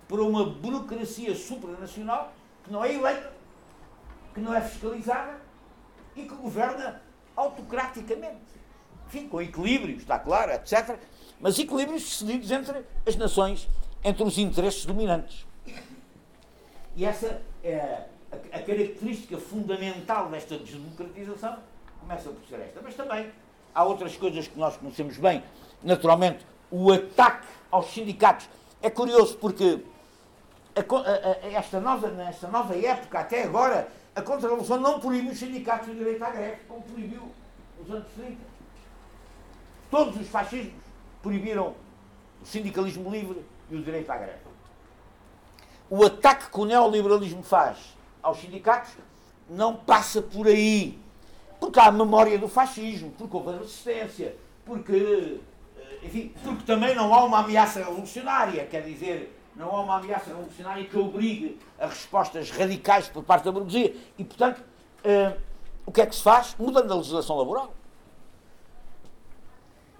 Speaker 1: para uma burocracia supranacional que não é eleita, que não é fiscalizada e que governa autocraticamente. Enfim, com equilíbrios, está claro, etc. Mas equilíbrios cedidos entre as nações, entre os interesses dominantes. E essa é a, a característica fundamental desta desdemocratização, começa por ser esta. Mas também há outras coisas que nós conhecemos bem. Naturalmente, o ataque aos sindicatos. É curioso porque a, a, esta, nova, nesta nova época, até agora, a Contra-Revolução não proibiu os sindicatos de direito à greve, como proibiu os anos 30. Todos os fascismos proibiram o sindicalismo livre e o direito à greve. O ataque que o neoliberalismo faz aos sindicatos não passa por aí. Porque há a memória do fascismo, porque houve a resistência, porque, eh, enfim, porque também não há uma ameaça revolucionária, quer dizer, não há uma ameaça revolucionária que obrigue a respostas radicais por parte da burguesia. E, portanto, uh, o que é que se faz? Mudando a legislação laboral.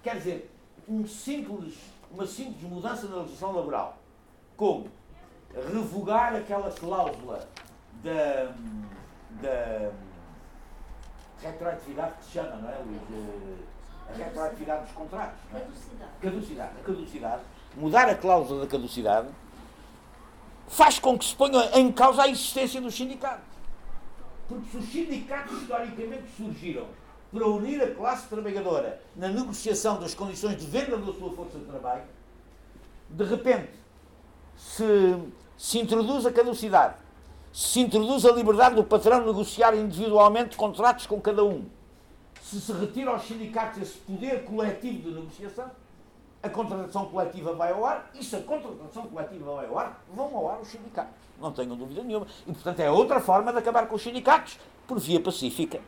Speaker 1: Quer dizer, um simples, uma simples mudança na legislação laboral, como revogar aquela cláusula da, da retroatividade que se chama, não é, Luís? A retroatividade dos contratos.
Speaker 2: É? Caducidade.
Speaker 1: Caducidade. A caducidade. Mudar a cláusula da caducidade faz com que se ponha em causa a existência dos sindicatos. Porque se os sindicatos historicamente surgiram para unir a classe trabalhadora na negociação das condições de venda da sua força de trabalho, de repente se, se introduz a caducidade, se introduz a liberdade do patrão negociar individualmente contratos com cada um, se se retira aos sindicatos esse poder coletivo de negociação, a contratação coletiva vai ao ar e se a contratação coletiva vai ao ar, vão ao ar os sindicatos. Não tenho dúvida nenhuma. E, portanto, é outra forma de acabar com os sindicatos por via pacífica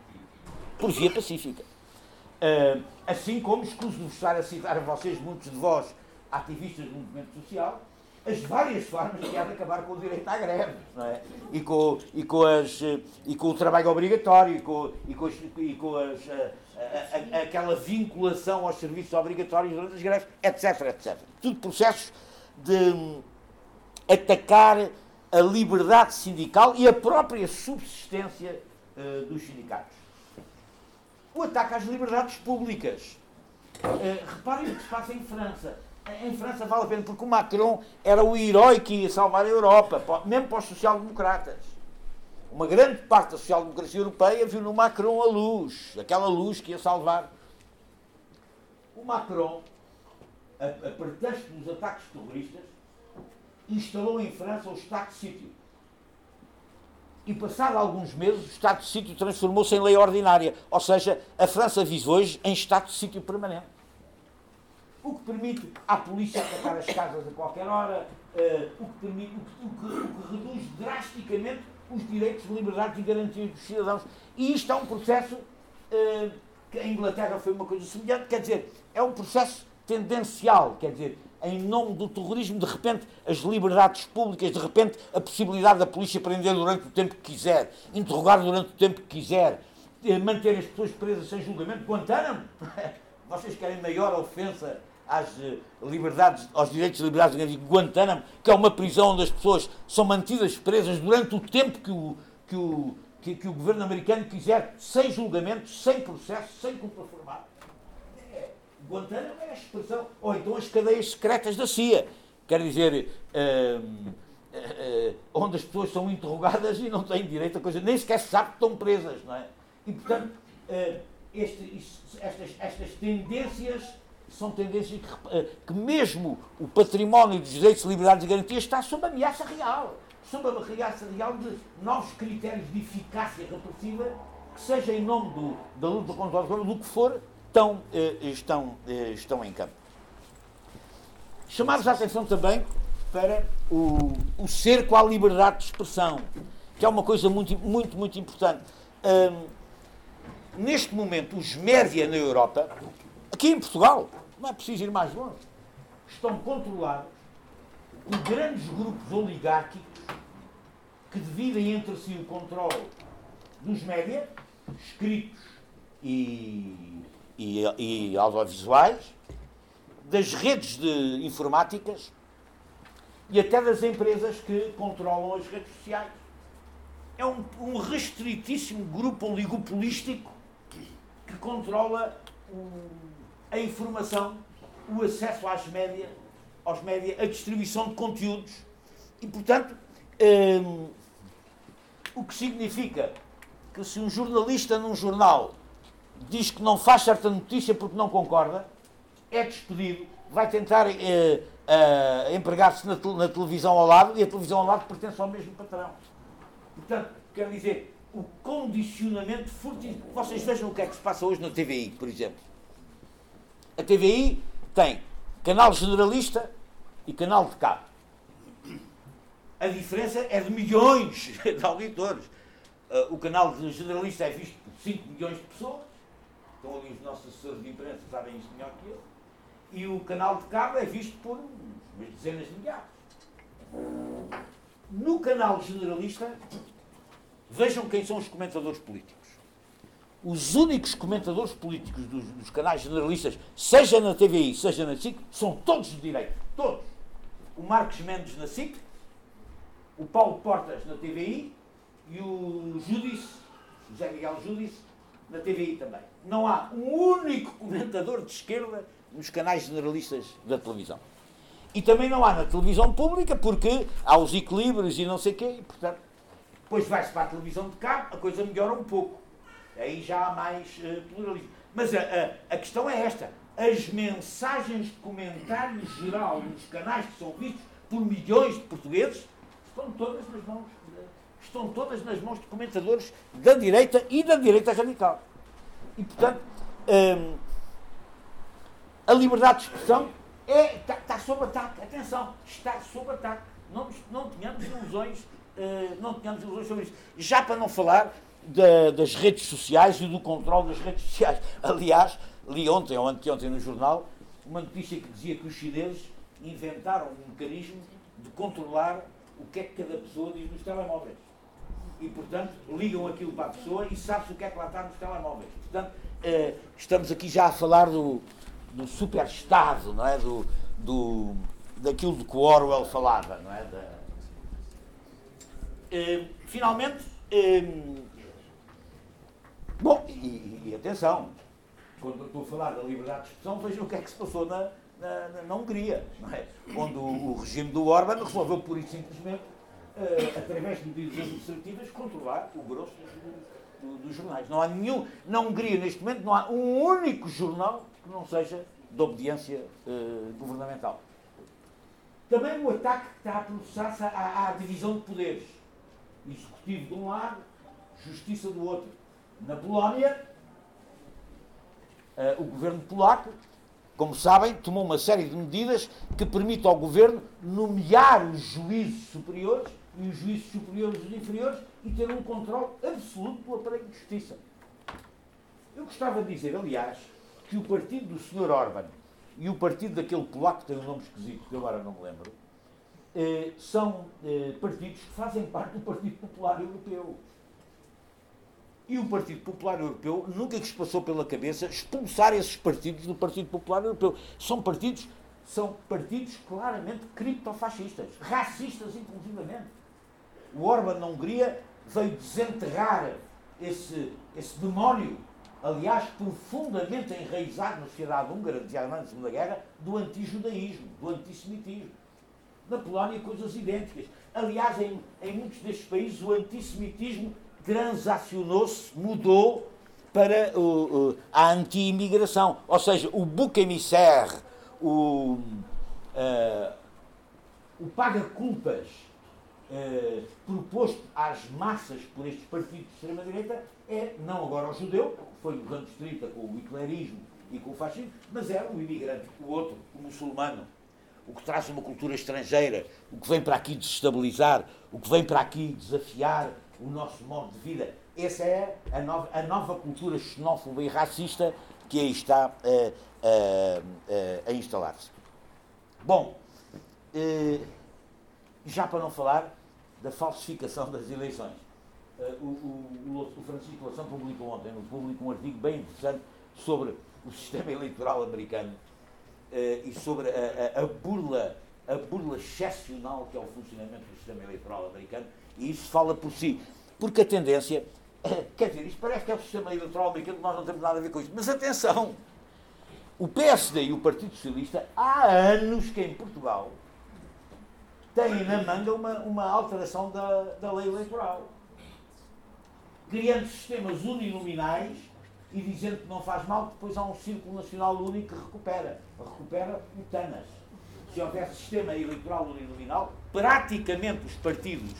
Speaker 1: por via pacífica. Uh, assim como, escuso-me estar a citar a vocês, muitos de vós, ativistas do movimento social, as várias formas que há de acabar com o direito à greve, não é? E com, e com, as, e com o trabalho obrigatório, e com, e com, as, e com as, a, a, aquela vinculação aos serviços obrigatórios durante as greves, etc, etc. Tudo processos de atacar a liberdade sindical e a própria subsistência uh, dos sindicatos o ataque às liberdades públicas. Uh, reparem o que se passa em França. Em França vale a pena, porque o Macron era o herói que ia salvar a Europa, mesmo para os social-democratas. Uma grande parte da social-democracia europeia viu no Macron a luz, aquela luz que ia salvar. O Macron, a, a pretexto dos ataques terroristas, instalou em França o estado de sítio e passado alguns meses o estado de sítio transformou-se em lei ordinária, ou seja, a França vive hoje em estado de sítio permanente. O que permite à polícia atacar as casas a qualquer hora, uh, o, que permite, o, que, o, que, o que reduz drasticamente os direitos, liberdades e garantias dos cidadãos. E isto é um processo uh, que a Inglaterra foi uma coisa semelhante, quer dizer, é um processo tendencial, quer dizer, em nome do terrorismo, de repente, as liberdades públicas, de repente, a possibilidade da polícia prender durante o tempo que quiser, interrogar durante o tempo que quiser, eh, manter as pessoas presas sem julgamento. Guantánamo? Vocês querem maior ofensa às eh, liberdades, aos direitos de liberdade de Guantánamo, que é uma prisão onde as pessoas são mantidas presas durante o tempo que o, que o, que, que o governo americano quiser, sem julgamento, sem processo, sem culpa formada. Guantánamo é a expressão. Ou então as cadeias secretas da CIA. Quer dizer, uh, uh, onde as pessoas são interrogadas e não têm direito a coisa, nem sequer se sabe que estão presas, não é? E, portanto, uh, este, estas, estas tendências são tendências que, que, mesmo o património dos direitos, liberdades e garantias está sob ameaça real. Sob a ameaça real de novos critérios de eficácia repressiva que seja em nome do, da luta contra o do que for, estão, eh, estão, eh, estão em campo. Chamados a atenção também para o, o cerco à liberdade de expressão, que é uma coisa muito, muito, muito importante. Um, neste momento, os média na Europa, aqui em Portugal, não é preciso ir mais longe, estão controlados por grandes grupos oligárquicos que dividem entre si o controle dos média, escritos e, e, e audiovisuais, das redes de informáticas e até das empresas que controlam as redes sociais. É um, um restritíssimo grupo oligopolístico que controla um, a informação, o acesso às médias, aos média, a distribuição de conteúdos e, portanto, um, o que significa que se um jornalista num jornal diz que não faz certa notícia porque não concorda, é despedido, vai tentar uh, empregar-se na, na, televisão ao lado e a televisão ao lado pertence ao mesmo patrão. Portanto, quer dizer, o condicionamento fortíssimo. Vocês vejam o que é que se passa hoje na TVI, por exemplo. A TVI tem canal generalista e canal de cabo. A diferença é de milhões de auditores. Uh, o canal generalista é visto por 5 milhões de pessoas. Estão ali os nossos assessores de imprensa, sabem isto melhor que eu. E o canal de cabo é visto por umas dezenas de milhares. No canal generalista, vejam quem são os comentadores políticos. Os únicos comentadores políticos dos, dos canais generalistas, seja na TVI, seja na SIC, são todos de direito. Todos. O Marcos Mendes na SIC, o Paulo Portas na TVI e o Judice, José Miguel Judice, na TVI também. Não há um único comentador de esquerda nos canais generalistas da televisão. E também não há na televisão pública, porque há os equilíbrios e não sei o quê, e, portanto, depois vai-se para a televisão de cabo, a coisa melhora um pouco. Aí já há mais uh, pluralismo. Mas a, a, a questão é esta: as mensagens de comentário geral nos canais que são vistos por milhões de portugueses estão todas nas mãos, estão todas nas mãos de comentadores da direita e da direita radical. E, portanto, hum, a liberdade de expressão é, está, está sob ataque. Atenção, está sob ataque. Não, não tenhamos ilusões, uh, não tenhamos ilusões sobre isso. Já para não falar da, das redes sociais e do controle das redes sociais. Aliás, li ontem ou anteontem no jornal uma notícia que dizia que os chineses inventaram um mecanismo de controlar o que é que cada pessoa diz nos telemóveis. E, portanto, ligam aquilo para a pessoa e sabe-se o que é que lá está nos telemóveis. Portanto, eh, estamos aqui já a falar do, do super-estado, não é? Do, do, daquilo de que o Orwell falava, não é? Da... Eh, finalmente, eh, bom, e, e atenção, quando estou a falar da liberdade de expressão, vejam o que é que se passou na, na, na Hungria, é? onde o, o, regime do Orban resolveu, por e simplesmente, uh, através de medidas administrativas, controlar o grosso dos, do, dos jornais. Não há nenhum, na Hungria, neste momento, não há um único jornal que não seja de obediência uh, governamental. Também o ataque que está a processar-se à, à divisão de poderes. Executivo de um lado, justiça do outro. Na Polónia, uh, o governo polaco, como sabem, tomou uma série de medidas que permitem ao governo nomear os juízes superiores e os juízes superiores e os inferiores e ter um controle absoluto do aparelho de justiça. Eu gostava de dizer, aliás, que o partido do Sr. Orban e o partido daquele polaco que tem um nome esquisito, que agora não me lembro, eh, são eh, partidos que fazem parte do Partido Popular Europeu. E o Partido Popular Europeu nunca lhes passou pela cabeça expulsar esses partidos do Partido Popular Europeu. São partidos, são partidos claramente criptofascistas, racistas inclusivamente. O Orban na Hungria veio desenterrar esse, esse demónio, aliás, profundamente enraizado na sociedade húngara de a Segunda Guerra, do antijudaísmo, do antissemitismo. Na Polónia, coisas idênticas. Aliás, em, em muitos destes países, o antissemitismo transacionou-se, mudou para a anti-imigração. Ou seja, o bouc émissaire, o, uh, o paga-culpas uh, proposto às massas por estes partidos de extrema-direita é não agora o judeu, foi nos anos 30 com o hitlerismo e com o fascismo, mas era o imigrante, o outro, o muçulmano, o que traz uma cultura estrangeira, o que vem para aqui desestabilizar, o que vem para aqui desafiar o nosso modo de vida. Essa é a nova, a nova cultura xenófoba e racista que aí está a, a, a, a instalar-se. Bom, eh, já para não falar da falsificação das eleições. O, o, o, Francisco Lação publicou ontem, publicou um artigo bem interessante sobre o sistema eleitoral americano e sobre a, a, a, burla, a burla excepcional que é o funcionamento do sistema eleitoral americano, e isso fala por si. Porque a tendência, quer dizer, isto parece que é o sistema eleitoral americano, nós não temos nada a ver com isso. Mas atenção, o PSD e o Partido Socialista, há anos que em Portugal têm na manga uma, uma alteração da, da lei eleitoral criando sistemas uninominais e dizendo que não faz mal, depois há um círculo nacional único que recupera. Recupera o TANAS. Se houvesse sistema eleitoral uninominal, praticamente os partidos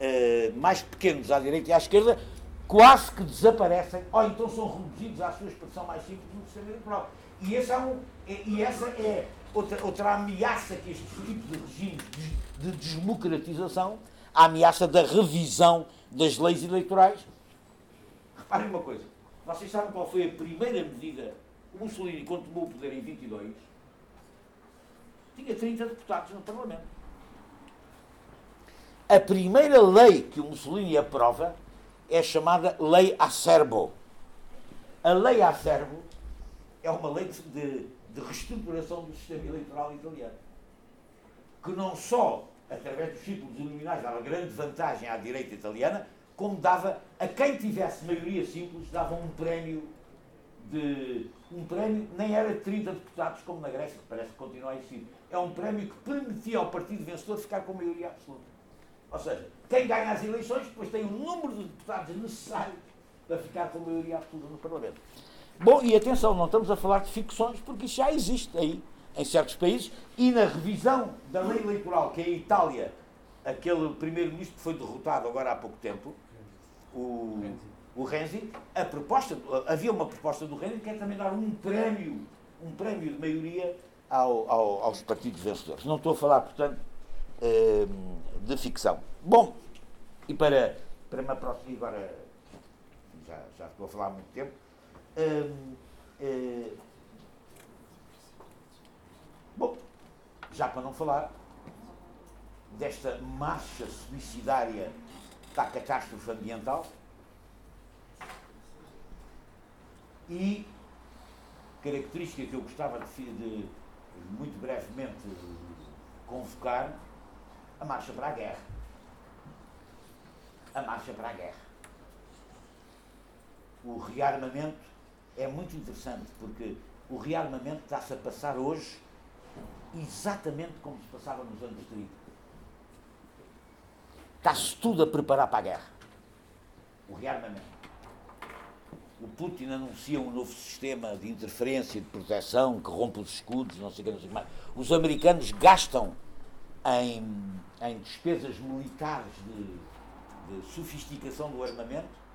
Speaker 1: uh, mais pequenos à direita e à esquerda quase que desaparecem, ou então são reduzidos à sua expressão mais simples no sistema eleitoral. E, esse é um, e essa é outra, outra ameaça que este tipo de regimes de, de desmocratização, a ameaça da revisão das leis eleitorais, Reparem uma coisa. Vocês sabem qual foi a primeira medida? O Mussolini, quando tomou o poder em 22, tinha 30 deputados no Parlamento. A primeira lei que o Mussolini aprova é chamada Lei Acerbo. A Lei Acerbo é uma lei de, de reestruturação do sistema eleitoral italiano. Que não só, através dos círculos nominais, dava grande vantagem à direita italiana, como dava a quem tivesse maioria simples, dava um prémio de. Um prémio, nem era de 30 deputados como na Grécia, que parece que continua a existir. É um prémio que permitia ao partido vencedor ficar com maioria absoluta. Ou seja, quem ganha as eleições depois tem o número de deputados necessário para ficar com maioria absoluta no Parlamento. Bom, e atenção, não estamos a falar de ficções, porque isso já existe aí, em certos países, e na revisão da lei eleitoral que é a Itália, aquele primeiro-ministro que foi derrotado agora há pouco tempo, o, o Renzi, a proposta, havia uma proposta do Renzi que é também dar um prémio, um prémio de maioria ao, ao, aos partidos vencedores. Não estou a falar, portanto, ehm, de ficção. Bom, e para, para me aproximar agora, já, já estou a falar há muito tempo, ehm, eh, bom, já para não falar desta marcha suicidária da catástrofe ambiental e característica que eu gostava de, de muito brevemente convocar a marcha para a guerra. A marcha para a guerra. O rearmamento é muito interessante porque o rearmamento está-se a passar hoje exatamente como se passava nos anos 30 Está-se tudo a preparar para a guerra. O rearmamento. O Putin anuncia um novo sistema de interferência, de proteção, que rompe os escudos, não sei o que, não sei o que mais. Os americanos gastam em, em despesas militares de, de sofisticação do armamento.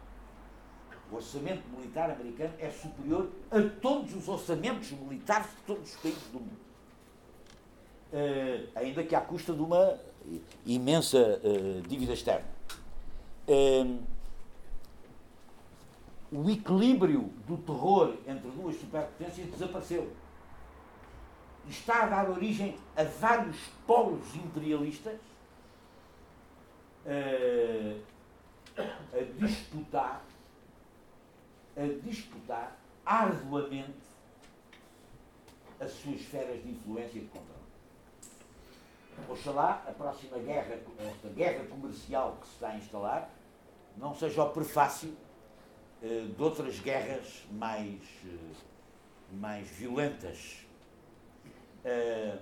Speaker 1: O orçamento militar americano é superior a todos os orçamentos militares de todos os países do mundo. Uh, ainda que à custa de uma imensa uh, dívida externa. Um, o equilíbrio do terror entre duas superpotências desapareceu. Está a dar origem a vários polos imperialistas uh, a disputar, a disputar arduamente as suas esferas de influência e de controle. Oxalá a próxima guerra, esta guerra comercial que se está a instalar, não seja o prefácio eh, de outras guerras mais, eh, mais violentas. Eh,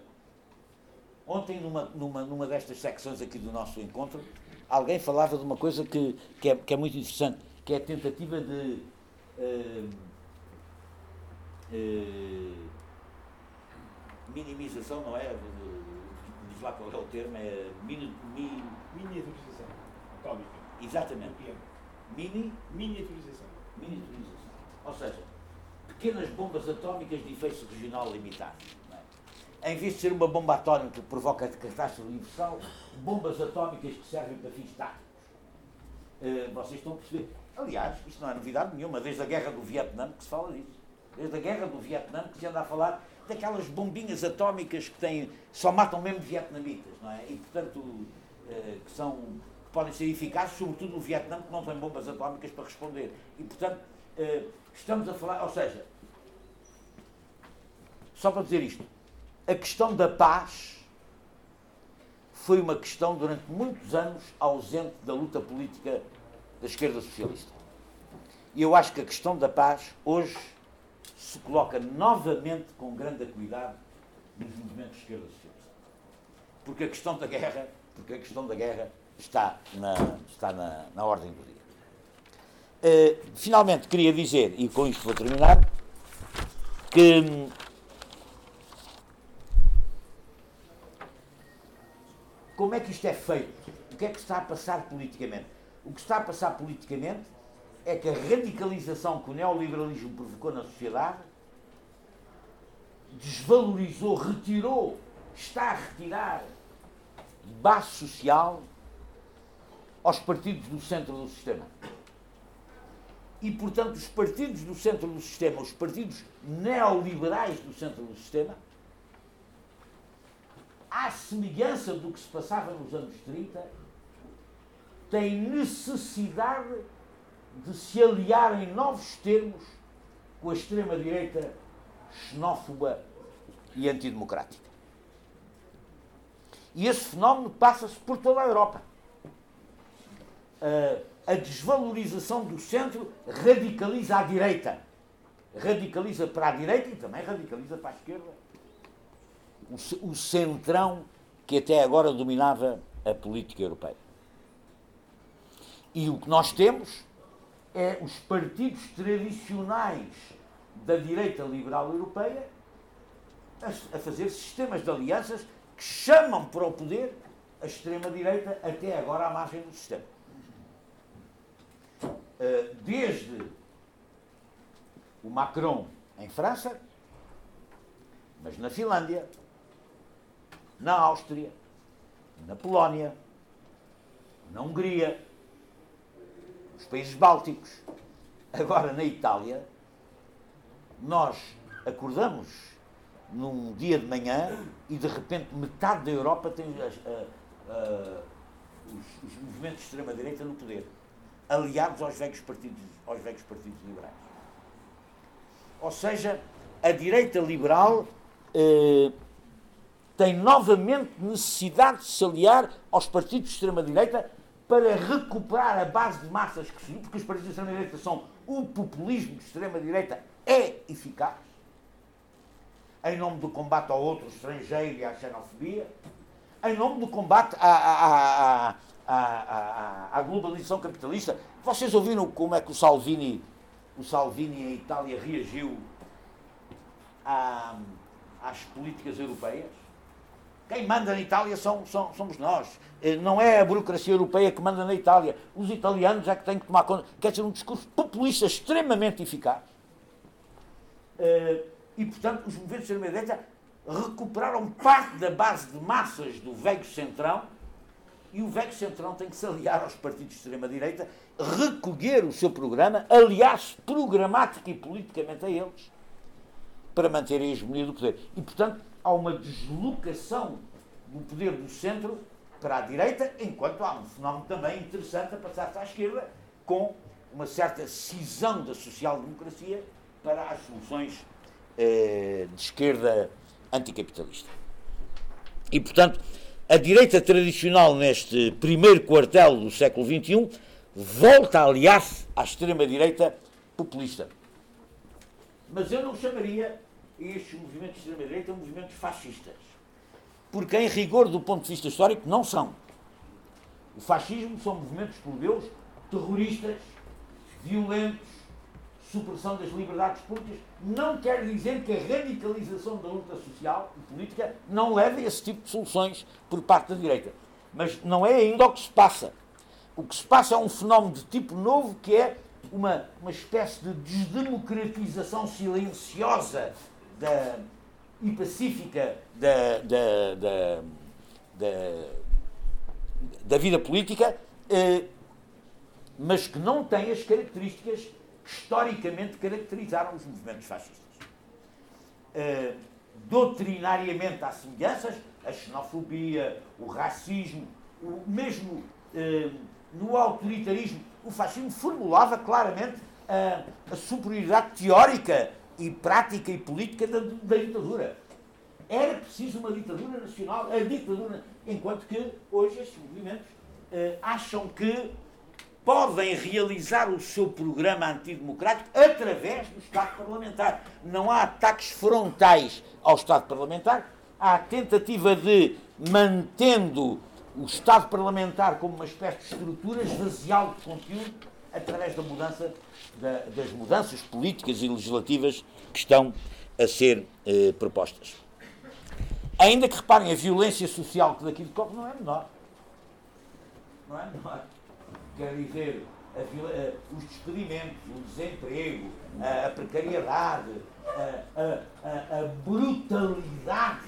Speaker 1: ontem, numa, numa, numa destas secções aqui do nosso encontro, alguém falava de uma coisa que, que, é, que é muito interessante, que é a tentativa de minimização, não é? De, diz lá qual é o termo, é mini, mi,
Speaker 2: miniaturização atómica.
Speaker 1: Exatamente. Mini?
Speaker 2: Miniaturização.
Speaker 1: Miniaturização. Ou seja, pequenas bombas atómicas de efeito regional limitado. Em vez de ser uma bomba atómica que provoca catástrofe universal, bombas atómicas que servem para fins táticos. Uh, vocês estão a perceber? Aliás, isto não é novidade nenhuma, desde a guerra do Vietnã que se fala disso. Desde a guerra do Vietnã que se anda a falar daquelas bombinhas atómicas que têm, só matam mesmo vietnamitas, não é? E, portanto, eh, que são, que podem ser eficazes, sobretudo no Vietnã, que não tem bombas atómicas para responder. E, portanto, eh, estamos a falar, ou seja, só para dizer isto, a questão da paz foi uma questão durante muitos anos ausente da luta política da esquerda socialista. E eu acho que a questão da paz hoje se coloca novamente com grande cuidado nos movimentos de esquerda socialista. Porque a questão da guerra, porque a questão da guerra está na, está na, na ordem do dia. Uh, finalmente queria dizer, e com isto vou terminar, que como é que isto é feito? O que é que está a passar politicamente? O que está a passar politicamente é que a radicalização que o neoliberalismo provocou na sociedade desvalorizou, retirou, está a retirar base social aos partidos do centro do sistema. E, portanto, os partidos do centro do sistema, os partidos neoliberais do centro do sistema, à semelhança do que se passava nos anos 30, têm necessidade de se aliar em novos termos com a extrema-direita xenófoba e antidemocrática. E esse fenómeno passa-se por toda a Europa. Uh, a desvalorização do centro radicaliza a direita. Radicaliza para a direita e também radicaliza para a esquerda. O, centrão que até agora dominava a política europeia. E o que nós temos é os partidos tradicionais da direita liberal europeia a, fazer sistemas de alianças que chamam para o poder a extrema-direita até agora à margem do sistema. Uh, desde o Macron em França, mas na Finlândia, na Áustria, na Polónia, na Hungria, nos países bálticos, agora na Itália, nós acordamos num dia de manhã e de repente metade da Europa tem as, a, a, os, os, movimentos de extrema-direita no poder, aliados aos velhos partidos, aos velhos partidos liberais. Ou seja, a direita liberal eh, tem novamente necessidade de se aliar aos partidos de extrema-direita para recuperar a base de massas que se porque os partidos de extrema-direita são o populismo de extrema-direita é eficaz, em nome do combate ao outro estrangeiro e à xenofobia, em nome do combate à, à, à, à, globalização capitalista. Vocês ouviram como é que o Salvini, o Salvini em Itália reagiu às políticas europeias? Quem manda na Itália são, são, somos nós. Eh, não é a burocracia europeia que manda na Itália. Os italianos é que têm que tomar conta. Quer dizer, um discurso populista extremamente eficaz. Eh, e, portanto, os movimentos de extrema-direita recuperaram parte da base de massas do velho centrão e o velho centrão tem que se aliar aos partidos de extrema-direita, recolher o seu programa, aliar-se programática e politicamente a eles, para manter a hegemonia do poder. E, portanto, há uma deslocação do poder do centro para a direita, enquanto há um fenómeno também interessante a passar-se à esquerda, com uma certa cisão da social-democracia para as soluções eh, de esquerda anticapitalista. E, portanto, a direita tradicional, neste primeiro quartel do século XXI, volta a aliar-se à extrema-direita populista. Mas eu não chamaria estes movimentos de extrema-direita movimentos fascistas. Porque, em rigor, do ponto de vista histórico, não são. O fascismo são movimentos plebeus terroristas, violentos, supressão das liberdades públicas. Não quer dizer que a radicalização da luta social e política não leve a esse tipo de soluções por parte da direita. Mas não é ainda o que se passa. O que se passa é um fenómeno de tipo novo que é uma, uma espécie de desdemocratização silenciosa da, e pacífica da, da, da, da, da vida política, eh, mas que não tem as características que historicamente caracterizaram os movimentos fascistas. Eh, doutrinariamente há semelhanças, a xenofobia, o racismo, o mesmo eh, no autoritarismo, o fascismo formulava claramente a, a superioridade teórica e prática e política da, da ditadura. Era preciso uma ditadura nacional, a ditadura, enquanto que hoje estes movimentos eh, acham que podem realizar o seu programa antidemocrático através do Estado parlamentar. Não há ataques frontais ao Estado parlamentar, há a tentativa de, mantendo o Estado parlamentar como uma espécie de estrutura, esvaziá-lo de conteúdo através da mudança, da, das mudanças políticas e legislativas que estão a ser eh, propostas. Ainda que reparem, a violência social que daqui decorre não é menor. Não é menor. Quer dizer, a, a, os despedimentos, o desemprego, a, a precariedade, a, brutalidade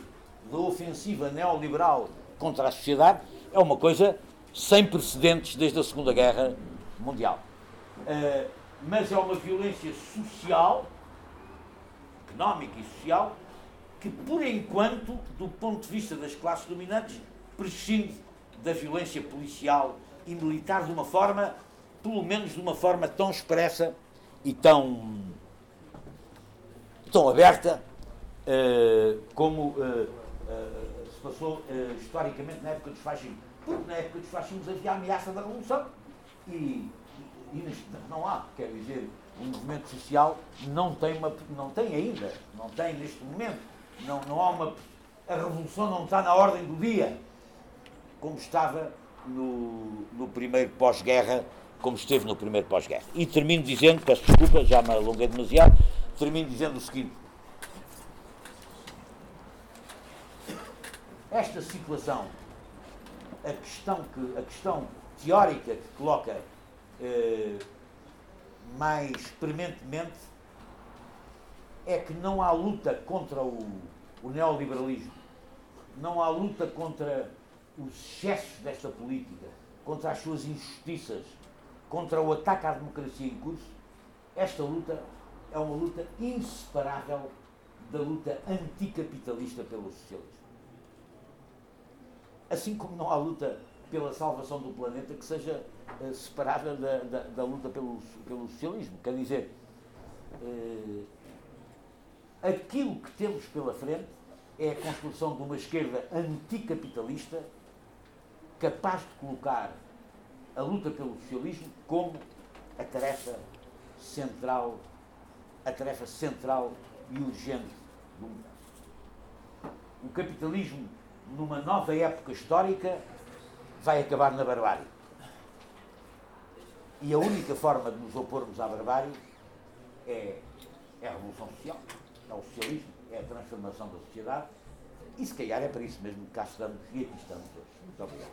Speaker 1: da ofensiva neoliberal contra a sociedade é uma coisa sem precedentes desde a Segunda Guerra Mundial. Uh, mas é uma violência social, económica e social, que, por enquanto, do ponto de vista das classes dominantes, prescinde da violência policial e militar de uma forma, pelo menos de uma forma tão expressa e tão, tão aberta uh, como uh, se passou historicamente na época dos fascismos. Porque na época dos fascismos havia a ameaça da revolução e, não há, quer dizer, o movimento social não tem, uma, não tem ainda, não tem neste momento, não, não há uma. A revolução não está na ordem do dia, como estava no, no primeiro pós-guerra, como esteve no primeiro pós-guerra. E termino dizendo, peço desculpa, já me alonguei demasiado, termino dizendo o seguinte. Esta situação, a questão, que, a questão teórica que coloca eh, mais prementemente é que não há luta contra o, o neoliberalismo, não há luta contra os excessos desta política, contra as suas injustiças, contra o ataque à democracia em curso, esta luta é uma luta inseparável da luta anticapitalista pelo socialismo. Assim como não há luta pela salvação do planeta que seja uh, separável da, da, da, luta pelo, pelo socialismo. Quer dizer, uh, aquilo que temos pela frente é a construção de uma esquerda anticapitalista capaz de colocar a luta pelo socialismo como a tarefa central, a tarefa central e urgente do mundo. O capitalismo, numa nova época histórica, vai acabar na barbárie. E a única forma de nos opormos à barbárie é, é a revolução social, é o socialismo, é a transformação da sociedade. E se calhar é para isso mesmo que cá estamos e aqui estamos hoje. Muito obrigado.